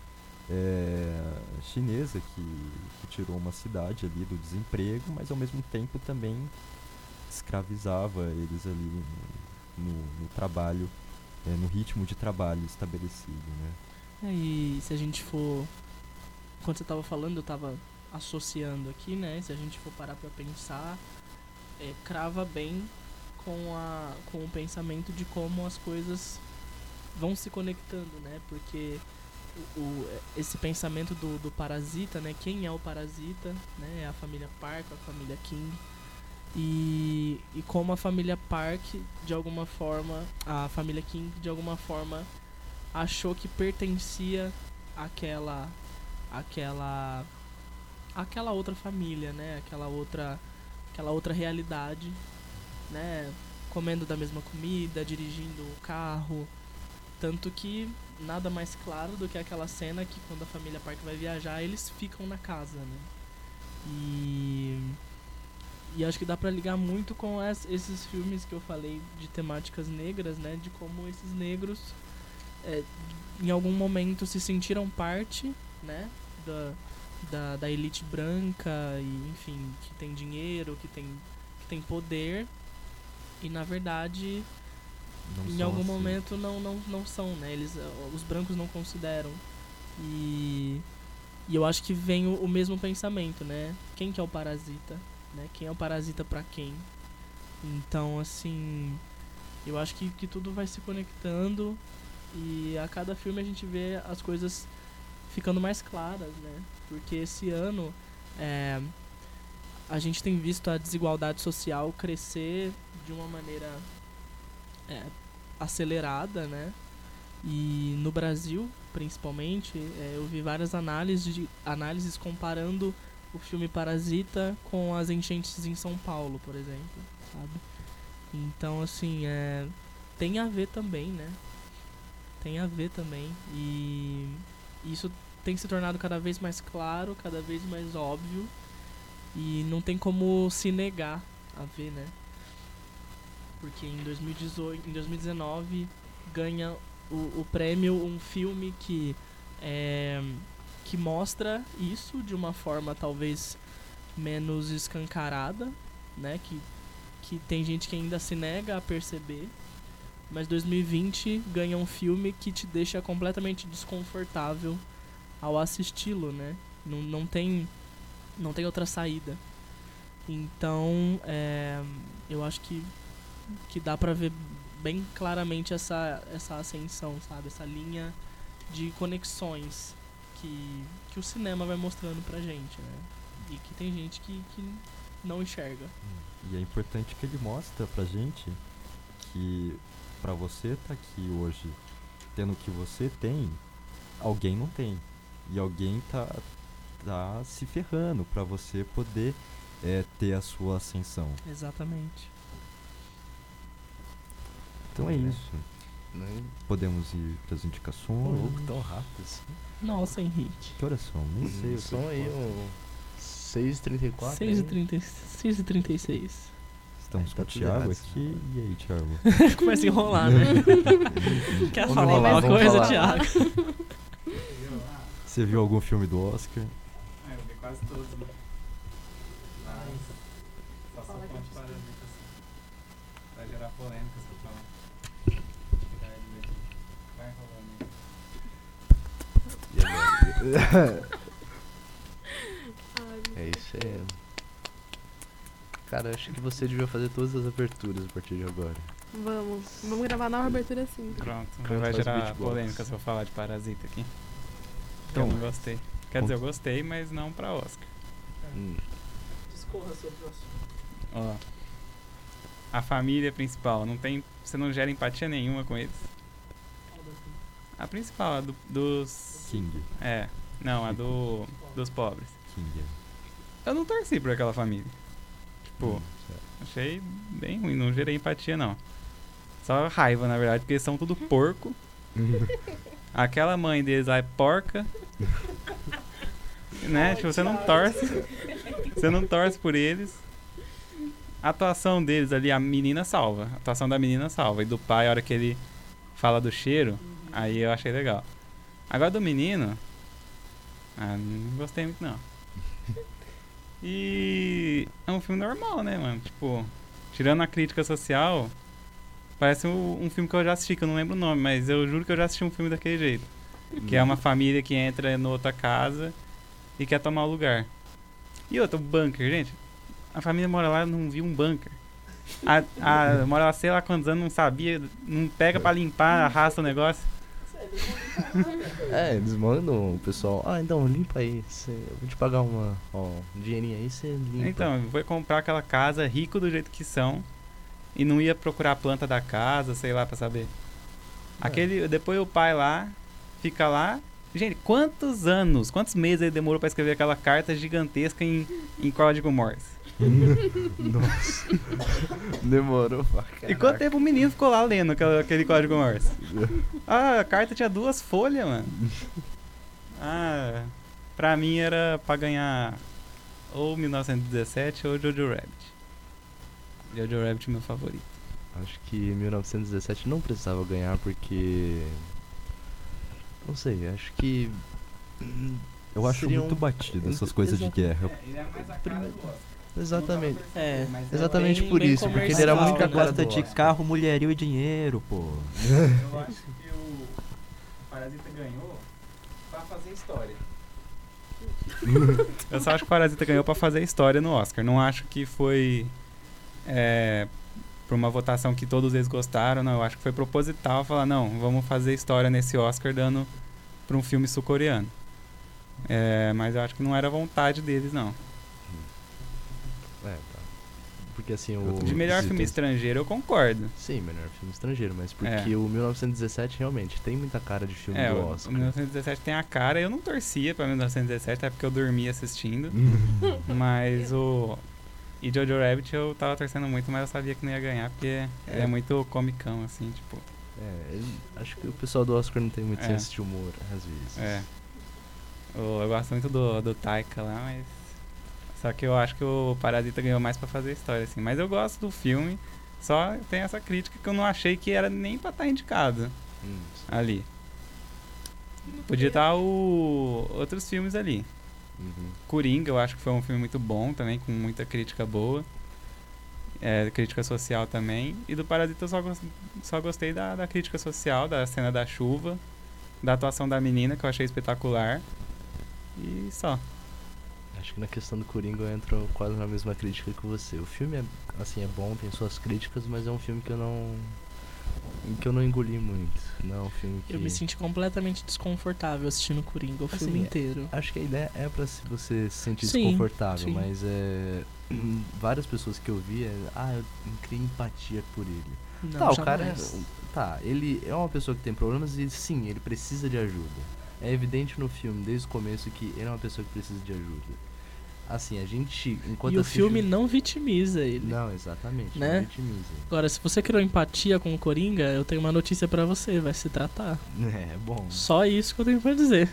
Speaker 4: eh, chinesa que, que tirou uma cidade ali do desemprego, mas ao mesmo tempo também escravizava eles ali no, no trabalho, eh, no ritmo de trabalho estabelecido, né?
Speaker 1: É, e se a gente for. Quando você tava falando, eu tava associando aqui, né? Se a gente for parar pra pensar, é, crava bem com, a, com o pensamento de como as coisas vão se conectando, né? Porque o, esse pensamento do, do parasita, né? Quem é o parasita, né? É a família Park, a família King. E, e como a família Park, de alguma forma, a família King, de alguma forma, achou que pertencia àquela, àquela, àquela outra família, né? Aquela outra, aquela outra realidade, né? Comendo da mesma comida, dirigindo o carro, tanto que nada mais claro do que aquela cena que quando a família Park vai viajar, eles ficam na casa, né? E e acho que dá pra ligar muito com es- esses filmes que eu falei de temáticas negras, né? De como esses negros é, em algum momento se sentiram parte, né? Da, da, da elite branca e enfim, que tem dinheiro, que tem, que tem poder. E na verdade
Speaker 4: Não
Speaker 1: em algum
Speaker 4: assim.
Speaker 1: momento não, não, não são, né? Eles, eh, os brancos não consideram. E, e eu acho que vem o, o mesmo pensamento, né? Quem que é o parasita? Né? Quem é o parasita pra quem? Então, assim, eu acho que, que tudo vai se conectando e a cada filme a gente vê as coisas ficando mais claras, né? Porque esse ano é, a gente tem visto a desigualdade social crescer de uma maneira é, acelerada, né? E no Brasil, principalmente, é, eu vi várias análises, de, análises comparando o filme Parasita com as enchentes em São Paulo, por exemplo, sabe? Então, assim, é, tem a ver também, né? Tem a ver também. E isso tem se tornado cada vez mais claro, cada vez mais óbvio. E não tem como se negar a ver, né? Porque em 2018, em 2019 ganha o, o prêmio um filme que é, que mostra isso de uma forma talvez menos escancarada, né? Que, que tem gente que ainda se nega a perceber. Mas 2020 ganha um filme que te deixa completamente desconfortável ao assisti-lo, né? Não, não tem não tem outra saída. Então, é, eu acho que que dá pra ver bem claramente essa, essa ascensão, sabe? Essa linha de conexões que, que o cinema vai mostrando pra gente, né? E que tem gente que, que não enxerga.
Speaker 4: E é importante que ele mostra pra gente que pra você tá aqui hoje tendo o que você tem, alguém não tem. E alguém tá, tá se ferrando pra você poder é, ter a sua ascensão.
Speaker 1: Exatamente.
Speaker 4: Então é
Speaker 3: Né?
Speaker 4: isso.
Speaker 3: Né?
Speaker 4: Podemos ir pras
Speaker 3: Ô,
Speaker 4: indicações.
Speaker 3: louco, tão rápido assim.
Speaker 1: Nossa, Henrique.
Speaker 4: Que horas são? Nem sei.
Speaker 3: São aí
Speaker 4: posso.
Speaker 3: um 6h34.
Speaker 1: 6 e 36
Speaker 4: Estamos
Speaker 3: Aí
Speaker 4: com
Speaker 3: tá
Speaker 4: o Thiago
Speaker 3: errado.
Speaker 4: aqui. E aí, Thiago? <laughs>
Speaker 1: Começa a enrolar, né? <laughs> Quer
Speaker 3: Vamos
Speaker 1: falar alguma
Speaker 3: vamos
Speaker 1: coisa,
Speaker 3: falar.
Speaker 1: Thiago?
Speaker 4: Você viu algum filme do Oscar?
Speaker 5: Ah, eu vi quase todos, né? Mas. Só sou
Speaker 2: Fala
Speaker 5: fã
Speaker 2: que
Speaker 5: de
Speaker 2: eu
Speaker 5: Parasita, assim. Vai gerar polêmica se eu falar. Tirar ele daqui. Vai rolando aí.
Speaker 3: E agora?
Speaker 2: Ai,
Speaker 3: é isso aí. Cara, eu acho que você devia fazer todas as aberturas a partir de agora.
Speaker 2: Vamos. Vamos gravar nova abertura assim.
Speaker 5: Pronto.
Speaker 3: Pronto,
Speaker 5: vai gerar polêmica se eu falar de Parasita aqui.
Speaker 4: Então,
Speaker 5: eu não gostei. Quer dizer, eu gostei, mas não pra Oscar.
Speaker 3: Hum.
Speaker 1: Discorra sobre o assunto.
Speaker 5: Ó. A família principal, não tem. Você não gera empatia nenhuma com eles. A principal, a do, dos.
Speaker 4: King.
Speaker 5: É. Não, a do. dos pobres.
Speaker 4: King.
Speaker 5: Eu não torci por aquela família. Tipo,
Speaker 4: Hum,
Speaker 5: achei bem ruim, não gerei empatia não. Só raiva, na verdade, porque eles são tudo porco. <laughs> Aquela mãe deles lá é porca. <laughs> né? Tipo, você não torce. Você não torce por eles. A atuação deles ali, a menina salva. A atuação da menina salva. E do pai, a hora que ele fala do cheiro, aí eu achei legal. Agora do menino. Ah, não gostei muito não. E é um filme normal, né, mano? Tipo, tirando a crítica social, parece um, um filme que eu já assisti, que eu não lembro o nome, mas eu juro que eu já assisti um filme daquele jeito. Que é uma família que entra em outra casa e quer tomar o lugar. E outro, bunker, gente. A família mora lá e não viu um bunker. A, a, mora lá sei lá quantos anos, não sabia, não pega pra limpar, arrasta o negócio.
Speaker 3: É, eles mandam o pessoal, ah, então limpa aí, cê- eu vou te pagar uma, ó, um dinheirinho aí, você limpa.
Speaker 5: Então, foi comprar aquela casa rico do jeito que são e não ia procurar a planta da casa, sei lá, pra saber. Aquele, depois o pai lá, fica lá. Gente, quantos anos, quantos meses ele demorou pra escrever aquela carta gigantesca em, em código Morse?
Speaker 3: Nossa. Demorou pra
Speaker 5: E quanto tempo o menino ficou lá lendo aquela- aquele código Morse? Ah, a carta tinha duas folhas, mano. Ah, pra mim era pra ganhar ou 1917 ou Jojo Rabbit. Jojo Rabbit é meu favorito.
Speaker 3: Acho que 1917 não precisava ganhar porque. Não sei, acho que.
Speaker 4: Eu acho
Speaker 3: Seria
Speaker 4: muito
Speaker 3: um-
Speaker 4: batido essas coisas de
Speaker 3: exato.
Speaker 4: guerra.
Speaker 5: Ele é mais a
Speaker 3: cara do
Speaker 5: Oscar.
Speaker 3: Exatamente.
Speaker 1: É.
Speaker 3: Exatamente
Speaker 1: bem-
Speaker 3: por
Speaker 1: bem
Speaker 3: isso, porque ele era muito a
Speaker 1: né?
Speaker 4: gosta de carro, mulherio e dinheiro, pô. <laughs>
Speaker 5: Eu acho que o Parasita ganhou pra fazer história. Eu só acho que o Parasita ganhou pra fazer história no Oscar. Não acho que foi é, por uma votação que todos eles gostaram, não. Eu acho que foi proposital falar, não, vamos fazer história nesse Oscar dando pra um filme sul-coreano. É, mas eu acho que não era vontade deles, não.
Speaker 3: Porque assim, o.
Speaker 5: De melhor filme estrangeiro, eu concordo.
Speaker 3: Sim, melhor filme estrangeiro, mas porque
Speaker 5: É.
Speaker 3: o 1917 realmente tem muita cara de filme
Speaker 5: É,
Speaker 3: do Oscar.
Speaker 5: o 1917 tem a cara, eu não torcia pra 1917, até porque eu dormia assistindo. <laughs> Mas o. E Jojo Rabbit eu tava torcendo muito, mas eu sabia que não ia ganhar, porque ele é muito comicão, assim, tipo.
Speaker 3: É, ele- acho que o pessoal do Oscar não tem muito
Speaker 5: É.
Speaker 3: senso de humor, às vezes.
Speaker 5: É. Eu gosto muito do, do Taika lá, mas. Só que eu acho que o Parasita ganhou mais pra fazer história, assim. Mas eu gosto do filme, só tem essa crítica que eu não achei que era nem pra estar indicado
Speaker 3: Hum,
Speaker 5: ali. Podia estar o... outros filmes ali.
Speaker 3: uhum.
Speaker 5: Coringa, eu acho que foi um filme muito bom também, com muita crítica boa. É, crítica social também. E do Parasita eu só, gos- só gostei da, da crítica social, da cena da chuva, da atuação da menina, que eu achei espetacular. E só.
Speaker 3: Acho que na questão do Coringa eu entro quase na mesma crítica que você. O filme é, assim, é bom, tem suas críticas, mas é um filme que eu não. que eu não engoli muito. Não é um filme que.
Speaker 1: Eu me senti completamente desconfortável assistindo Coringa o
Speaker 3: Assim,
Speaker 1: filme
Speaker 3: é-
Speaker 1: inteiro.
Speaker 3: Acho que a ideia é pra se você se sentir
Speaker 1: Sim,
Speaker 3: desconfortável,
Speaker 1: sim.
Speaker 3: mas é. <clears throat> Várias pessoas que eu vi é. Ah, eu criei empatia por ele.
Speaker 1: Não,
Speaker 3: tá, o cara é. Tá, ele é uma pessoa que tem problemas e sim, ele precisa de ajuda. É evidente no filme, desde o começo, que ele é uma pessoa que precisa de ajuda. Assim, a gente. Enquanto
Speaker 1: E o
Speaker 3: assiste
Speaker 1: filme não vitimiza ele.
Speaker 3: Não, exatamente.
Speaker 1: Né?
Speaker 3: Não vitimiza.
Speaker 1: Agora, se você criou empatia com o Coringa, eu tenho uma notícia pra você, vai se tratar.
Speaker 3: É, <laughs> é bom.
Speaker 1: Só isso que eu tenho pra dizer.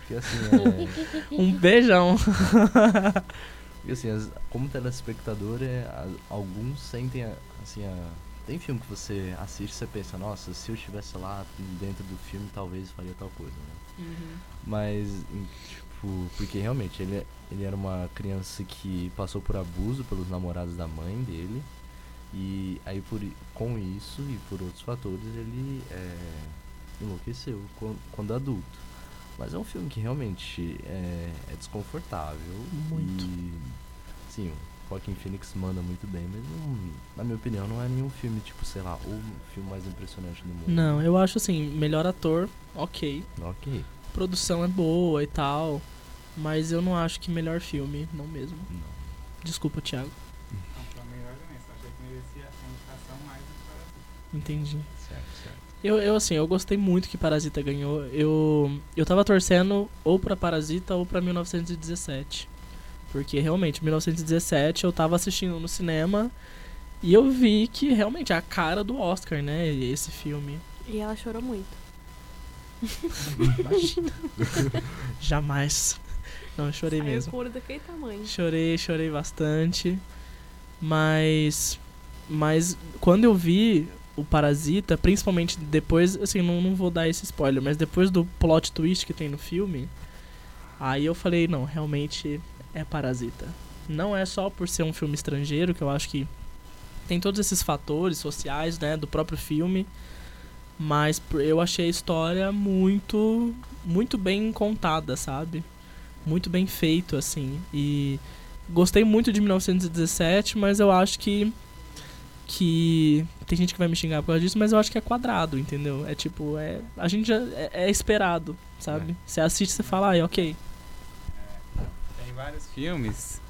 Speaker 3: Porque assim, <laughs> é.
Speaker 1: Um beijão. <laughs>
Speaker 3: Porque assim, as- como telespectador, é, a- alguns sentem a- assim a. Tem filme que você assiste e você pensa, nossa, se eu estivesse lá dentro do filme, talvez faria tal coisa, né? Mas, em- tipo, porque realmente ele, ele era uma criança que passou por abuso pelos namorados da mãe dele. E aí por, com isso e por outros fatores ele é, enlouqueceu quan- quando adulto. Mas é um filme que realmente é, é desconfortável.
Speaker 1: Muito.
Speaker 3: E, sim, o Joaquin Phoenix manda muito bem, mas não, na minha opinião não é nenhum filme, tipo, sei lá, o filme mais impressionante do mundo.
Speaker 1: Não, eu acho assim, melhor ator, ok.
Speaker 3: Ok.
Speaker 1: Produção é boa e tal. Mas eu não acho que melhor filme, não mesmo.
Speaker 3: Não.
Speaker 1: Desculpa, Thiago. Entendi.
Speaker 3: Certo, certo.
Speaker 1: Eu, eu, assim, eu gostei muito que Parasita ganhou. Eu, eu tava torcendo ou pra Parasita ou pra 1917. Porque realmente, 1917 eu tava assistindo no cinema e eu vi que realmente é a cara do Oscar, né? Esse filme.
Speaker 2: E ela chorou muito.
Speaker 1: Imagina. <laughs> Jamais. Não, eu chorei
Speaker 2: Saiu
Speaker 1: mesmo.
Speaker 2: olho daquele tamanho.
Speaker 1: Chorei, chorei bastante. Mas. Mas quando eu vi o Parasita, principalmente depois, assim, não, não vou dar esse spoiler, mas depois do plot twist que tem no filme, aí eu falei, não, realmente é Parasita. Não é só por ser um filme estrangeiro, que eu acho que tem todos esses fatores sociais, né, do próprio filme, mas eu achei a história muito, muito bem contada, sabe? Muito bem feito, assim. E gostei muito de 1917, mas eu acho que que tem gente que vai me xingar por causa disso, mas eu acho que é quadrado, entendeu? É tipo, é, a gente já é, é esperado, sabe? Você assiste, você fala, ah, ok.
Speaker 5: Tem vários filmes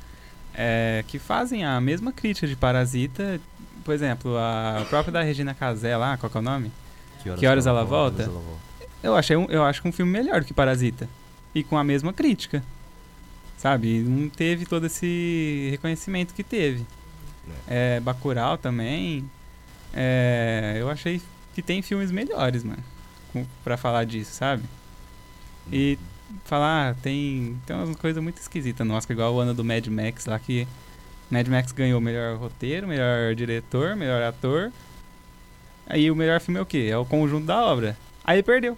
Speaker 5: é, que fazem a mesma crítica de Parasita. Por exemplo, a própria da Regina Casé lá, qual que é o nome? Que horas ela volta? Eu, achei um, eu acho que um filme melhor do que Parasita. E com a mesma crítica. Sabe? Não teve todo esse reconhecimento que teve. É, Bacurau também. É, eu achei que tem filmes melhores, mano. com- Pra falar disso, sabe? E falar, ah, tem, tem umas coisas muito esquisitas no Oscar, igual o ano do Mad Max lá, que Mad Max ganhou melhor roteiro, melhor diretor, melhor ator. Aí o melhor filme é o quê? É o conjunto da obra. Aí perdeu.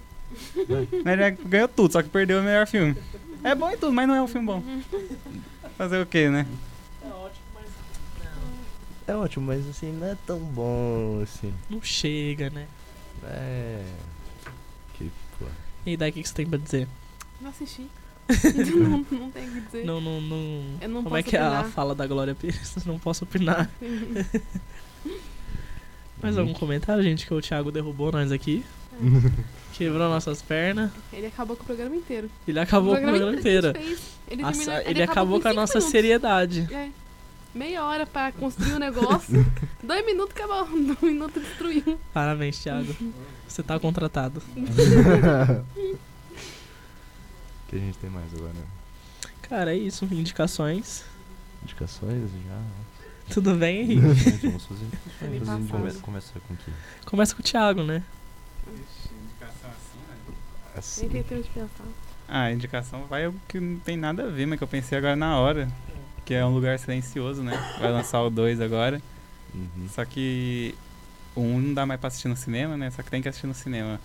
Speaker 5: Mad Max ganhou tudo, só que perdeu o melhor filme. É bom em tudo, mas não é um filme bom. Fazer o quê, né?
Speaker 1: É ótimo, mas
Speaker 3: É ótimo, mas assim, não é tão bom assim.
Speaker 1: não chega, né?
Speaker 3: É. Que pô.
Speaker 1: E aí, daí, o que que você tem pra dizer?
Speaker 2: Não assisti. <laughs> Então não, não tem o que dizer.
Speaker 1: Não, não, não.
Speaker 2: Eu não
Speaker 1: Como é que é a fala da Glória Pires? <laughs> Não posso opinar. <laughs> Mais algum comentário, gente? Que o Thiago derrubou nós aqui. Quebrou nossas pernas.
Speaker 2: Ele acabou com o programa inteiro.
Speaker 1: Ele acabou com o programa inteiro.
Speaker 2: que a. Ele,
Speaker 1: ele acabou com a nossa
Speaker 2: minutos.
Speaker 1: seriedade.
Speaker 2: É. Meia hora pra construir um negócio. Dois minutos acabou. Um minuto destruiu.
Speaker 1: Parabéns, Thiago. Você tá contratado.
Speaker 3: Que a gente tem mais agora?
Speaker 1: Cara, é isso. Indicações.
Speaker 3: Indicações já.
Speaker 1: Tudo bem, Henrique? <laughs>
Speaker 4: Vamos fazer. Começa, começa com o quê?
Speaker 1: Começa com o Thiago, né?
Speaker 5: Indicação assim, né?
Speaker 3: Assim.
Speaker 2: Nem tem tempo de pensar.
Speaker 5: Ah, a indicação vai o que não tem nada a ver, mas que eu pensei agora na hora. Que é um lugar silencioso, né? Vai lançar o 2 agora.
Speaker 3: Uhum.
Speaker 5: Só que o 1 um não dá mais pra assistir no cinema, né? Só que tem que assistir no cinema.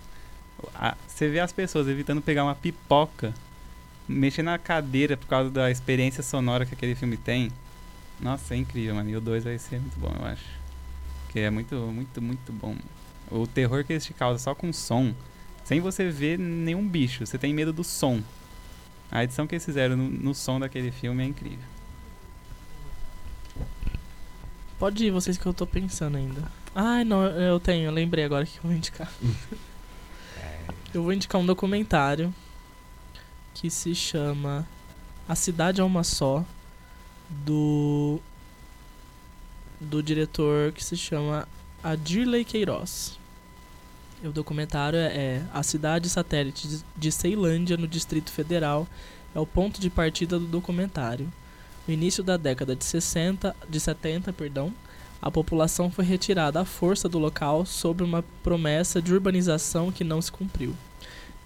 Speaker 5: A- Você vê as pessoas evitando pegar uma pipoca, mexer na cadeira por causa da experiência sonora que aquele filme tem. Nossa, é incrível, mano. E o 2 vai ser muito bom, eu acho. Que é muito, muito, muito bom. O terror que eles te causam só com som, sem você ver nenhum bicho. Você tem medo do som. A edição que eles fizeram no, no som daquele filme é incrível.
Speaker 1: Pode ir, vocês que eu tô pensando ainda. Ai, não, eu tenho, eu lembrei agora que eu vou indicar. <laughs> Eu vou indicar um documentário que se chama A Cidade é Uma Só, do do diretor que se chama Adirley Queiroz. O documentário é, é A Cidade Satélite de- de Ceilândia, no Distrito Federal, é o ponto de partida do documentário. No início da década de 60, de 70, perdão, a população foi retirada à força do local sob uma promessa de urbanização que não se cumpriu.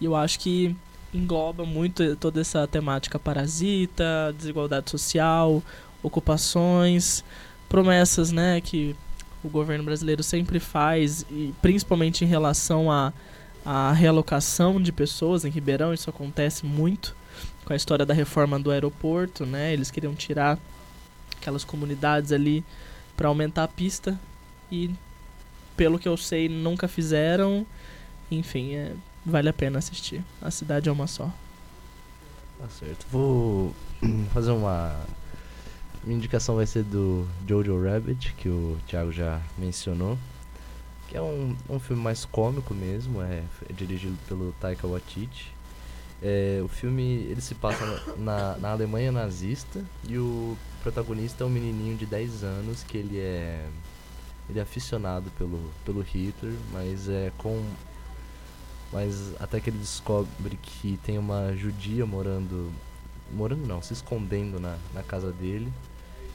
Speaker 1: E eu acho que engloba muito toda essa temática parasita, desigualdade social, ocupações, promessas, né, que o governo brasileiro sempre faz e principalmente em relação à à realocação de pessoas em Ribeirão, isso acontece muito com a história da reforma do aeroporto, né? Eles queriam tirar aquelas comunidades ali para aumentar a pista e pelo que eu sei nunca fizeram. Enfim, é, vale a pena assistir. A cidade é uma só.
Speaker 3: Tá certo. Vou fazer uma. Minha indicação vai ser do Jojo Rabbit, que o Thiago já mencionou. Que é um, um filme mais cômico mesmo, é, é dirigido pelo Taika Waititi. É, o filme ele se passa na, na Alemanha nazista e o protagonista é um menininho de 10 anos que ele é ele é aficionado pelo, pelo Hitler, mas é com mas até que ele descobre que tem uma judia morando morando não, se escondendo na, na casa dele.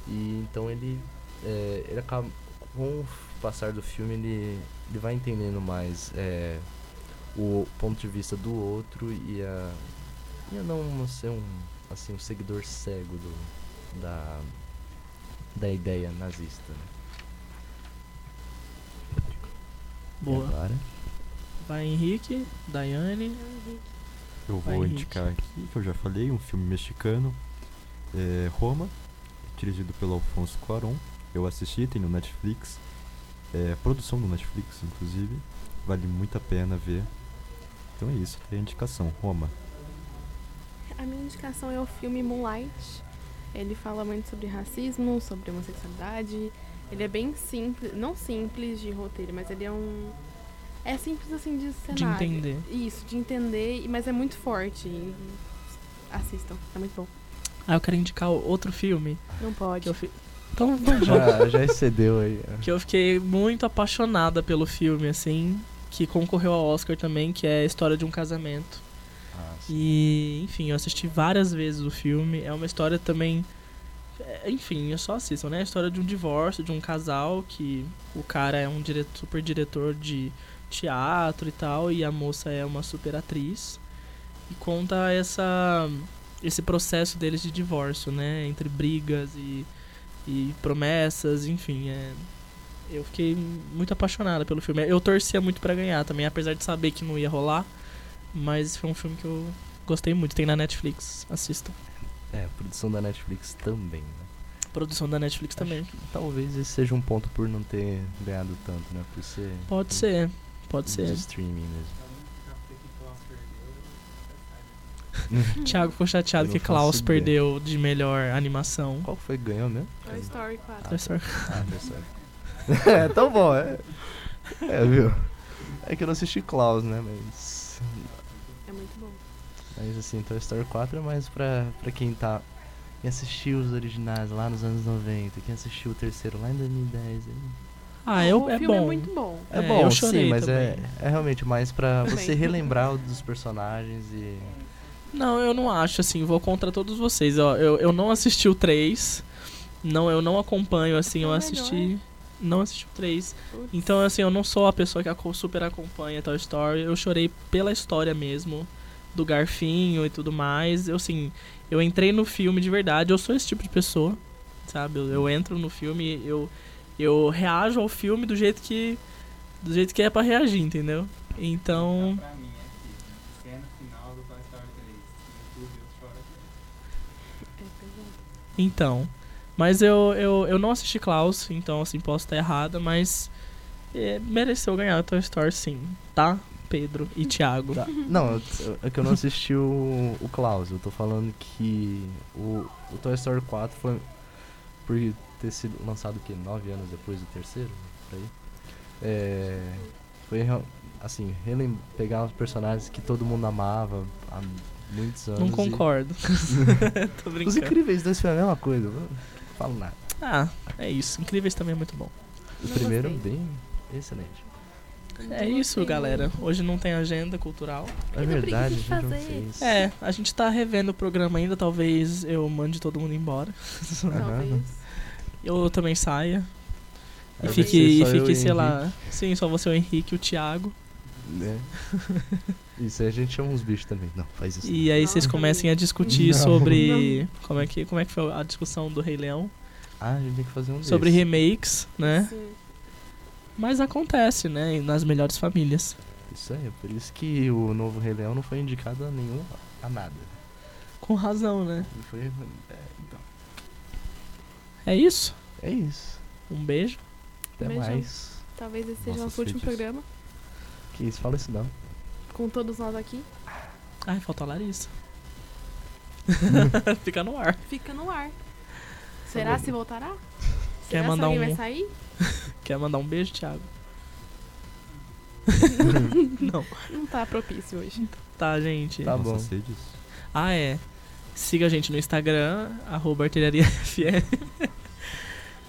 Speaker 3: E então ele é, ele acaba com o passar do filme ele, ele vai entendendo mais é, o ponto de vista do outro e a, e a não ser um assim um seguidor cego do, da da ideia nazista. né? E
Speaker 1: Boa.
Speaker 3: agora?
Speaker 1: Vai Henrique, Daiane.
Speaker 4: Eu vou
Speaker 1: Henrique.
Speaker 4: indicar aqui, que eu já falei, um filme mexicano, é Roma, dirigido pelo Alfonso Cuarón. Eu assisti, tem no Netflix. É produção do Netflix, inclusive. Vale muito a pena ver. Então é isso, tem a indicação, Roma.
Speaker 2: A minha indicação é o filme Moonlight. Ele fala muito sobre racismo, sobre homossexualidade. Ele é bem simples, não simples de roteiro, mas ele é um. É simples assim de
Speaker 1: De
Speaker 2: cenário.
Speaker 1: entender.
Speaker 2: Isso, de entender, mas é muito forte. Assistam, é muito bom.
Speaker 1: Ah, eu quero indicar outro filme
Speaker 2: Não
Speaker 1: que
Speaker 2: pode.
Speaker 1: eu fi... Então vamos
Speaker 3: Já, já excedeu aí. ó.
Speaker 1: que eu fiquei muito apaixonada pelo filme, assim, que concorreu ao Oscar também, que é a história de um casamento.
Speaker 3: Ah, sim.
Speaker 1: E, enfim, eu assisti várias vezes o filme. É uma história também. é, Enfim, eu só assistam, né? A história de um divórcio, de um casal que o cara é um diretor, super diretor de teatro e tal, e a moça é uma super atriz. E conta essa esse processo deles de divórcio, né? Entre brigas e, e promessas, enfim. É, eu fiquei muito apaixonada pelo filme. Eu torcia muito pra ganhar também, apesar de saber que não ia rolar. Mas foi um filme que eu gostei muito. Tem na Netflix. Assistam.
Speaker 3: É, produção da Netflix também, né?
Speaker 1: Produção da Netflix também.
Speaker 3: Acho que talvez esse seja um ponto por não ter ganhado tanto, né? Por ser
Speaker 1: Pode ser. Pode
Speaker 3: de
Speaker 1: ser.
Speaker 3: streaming mesmo. <laughs>
Speaker 1: Thiago ficou chateado
Speaker 3: Eu
Speaker 1: que Klaus
Speaker 3: ideia.
Speaker 1: perdeu de melhor animação.
Speaker 3: Qual foi que ganhou mesmo?
Speaker 2: Toy Story 4.
Speaker 1: Toy Story.
Speaker 3: Ah, Toy Story. <laughs> é, tão bom, é. É, viu? É que eu não assisti Klaus, né? Mas.
Speaker 2: É muito bom.
Speaker 3: Mas assim, Toy Story 4 é mais pra, pra quem tá. Quem assistiu os originais lá nos anos 90, quem assistiu o terceiro lá em 2010. aí-
Speaker 1: Ah, eu,
Speaker 2: o
Speaker 1: é
Speaker 2: filme
Speaker 1: bom.
Speaker 2: é muito bom.
Speaker 3: É,
Speaker 1: É,
Speaker 3: bom,
Speaker 1: eu chorei
Speaker 3: sim, mas é,
Speaker 1: também.
Speaker 3: é realmente mais pra
Speaker 2: Também.
Speaker 3: você relembrar o dos personagens e.
Speaker 1: Não, eu não acho, assim, vou contra todos vocês. Ó, eu, eu não assisti o 3. Não, eu não acompanho, assim, eu
Speaker 2: É
Speaker 1: assisti. Não assisti o 3.
Speaker 2: Putz.
Speaker 1: Então, assim, eu não sou a pessoa que super acompanha Toy Story. Eu chorei pela história mesmo. Do garfinho e tudo mais. Eu, assim, eu entrei no filme de verdade. Eu sou esse tipo de pessoa, sabe? Eu, eu entro no filme, eu, eu reajo ao filme do jeito que. Do jeito que é pra reagir, entendeu? Então.
Speaker 5: Pra mim, cena final do Toy Story 3. No YouTube eu choro.
Speaker 2: Pesado.
Speaker 1: Então. Mas eu, eu, eu não assisti Klaus, então assim, posso estar errada, mas é, mereceu ganhar Toy Story sim, tá? Pedro e Thiago.
Speaker 3: Tá. Não, é que eu não assisti o, o Klaus. Eu tô falando que o, o Toy Story 4 foi por ter sido lançado o quê? Nove anos depois do terceiro? Por aí. É, foi assim, pegar os personagens que todo mundo amava há muitos anos.
Speaker 1: Não
Speaker 3: e-
Speaker 1: concordo. <laughs> Tô
Speaker 3: Os
Speaker 1: brincando.
Speaker 3: incríveis dois foi a mesma coisa. Não falo nada.
Speaker 1: Ah, é isso. Incríveis também é muito bom.
Speaker 3: O
Speaker 2: Não
Speaker 3: primeiro
Speaker 2: gostei.
Speaker 3: bem excelente.
Speaker 1: É isso, galera. Hoje não tem agenda cultural.
Speaker 3: É
Speaker 2: tô
Speaker 3: verdade, a gente não fez.
Speaker 1: É, a gente tá revendo o programa ainda, talvez eu mande todo mundo embora.
Speaker 2: Talvez.
Speaker 1: Eu também saia. E
Speaker 3: Aí
Speaker 1: fique, e fique sei
Speaker 3: Henrique,
Speaker 1: lá. Sim, só você, o Henrique e o Thiago.
Speaker 3: né? <laughs> Isso aí a gente chama uns bichos também. Não, faz isso.
Speaker 1: E aí
Speaker 2: Não,
Speaker 1: vocês
Speaker 2: também.
Speaker 1: comecem a discutir
Speaker 3: Não.
Speaker 1: sobre. Como é, que, como é que foi a discussão do Rei Leão?
Speaker 3: Ah, a gente tem que fazer um
Speaker 1: Sobre
Speaker 3: desse.
Speaker 1: remakes, né?
Speaker 2: Sim.
Speaker 1: Mas acontece, né? e Nas melhores famílias.
Speaker 3: Isso aí, é por isso que o novo Rei Leão não foi indicado a nenhum, a nada.
Speaker 1: Com razão, né?
Speaker 3: Ele Foi, é, então,
Speaker 1: É isso.
Speaker 3: é isso.
Speaker 1: Um beijo.
Speaker 3: Até
Speaker 2: Beijão.
Speaker 3: mais.
Speaker 2: Talvez esse seja
Speaker 4: Nossas
Speaker 2: nosso último programa.
Speaker 3: Que isso, fala isso não.
Speaker 2: Com todos nós aqui.
Speaker 1: Ai, faltou a Larissa. <laughs> Fica no ar.
Speaker 2: Fica no ar. Será
Speaker 3: bom.
Speaker 2: se voltará?
Speaker 1: Quer
Speaker 2: Será
Speaker 1: mandar
Speaker 2: se alguém
Speaker 1: um-
Speaker 2: vai sair? <laughs>
Speaker 1: Quer mandar um beijo, Thiago? <laughs> Não.
Speaker 2: Não tá propício hoje.
Speaker 1: Tá, gente.
Speaker 3: Tá bom.
Speaker 1: Ah, é. Siga a gente no Instagram, arroba artilhariafm.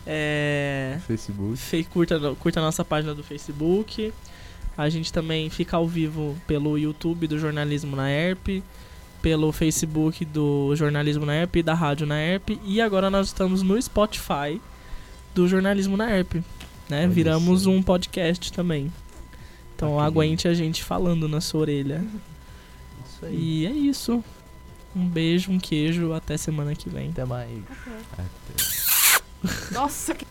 Speaker 1: É,
Speaker 3: Facebook.
Speaker 1: fe- curta, curta a nossa página do Facebook. A gente também fica ao vivo pelo YouTube do Jornalismo na ERP, pelo Facebook do Jornalismo na ERP e da Rádio na ERP. E agora nós estamos no Spotify do Jornalismo na ERP. Né?
Speaker 3: Olha
Speaker 1: Viramos
Speaker 3: só.
Speaker 1: um podcast também. Então
Speaker 3: Ok.
Speaker 1: aguente a gente falando na sua orelha.
Speaker 3: Isso aí.
Speaker 1: E é isso. Um beijo, um queijo, até semana que vem.
Speaker 3: Até mais.
Speaker 2: Até.
Speaker 3: Até.
Speaker 2: Nossa, que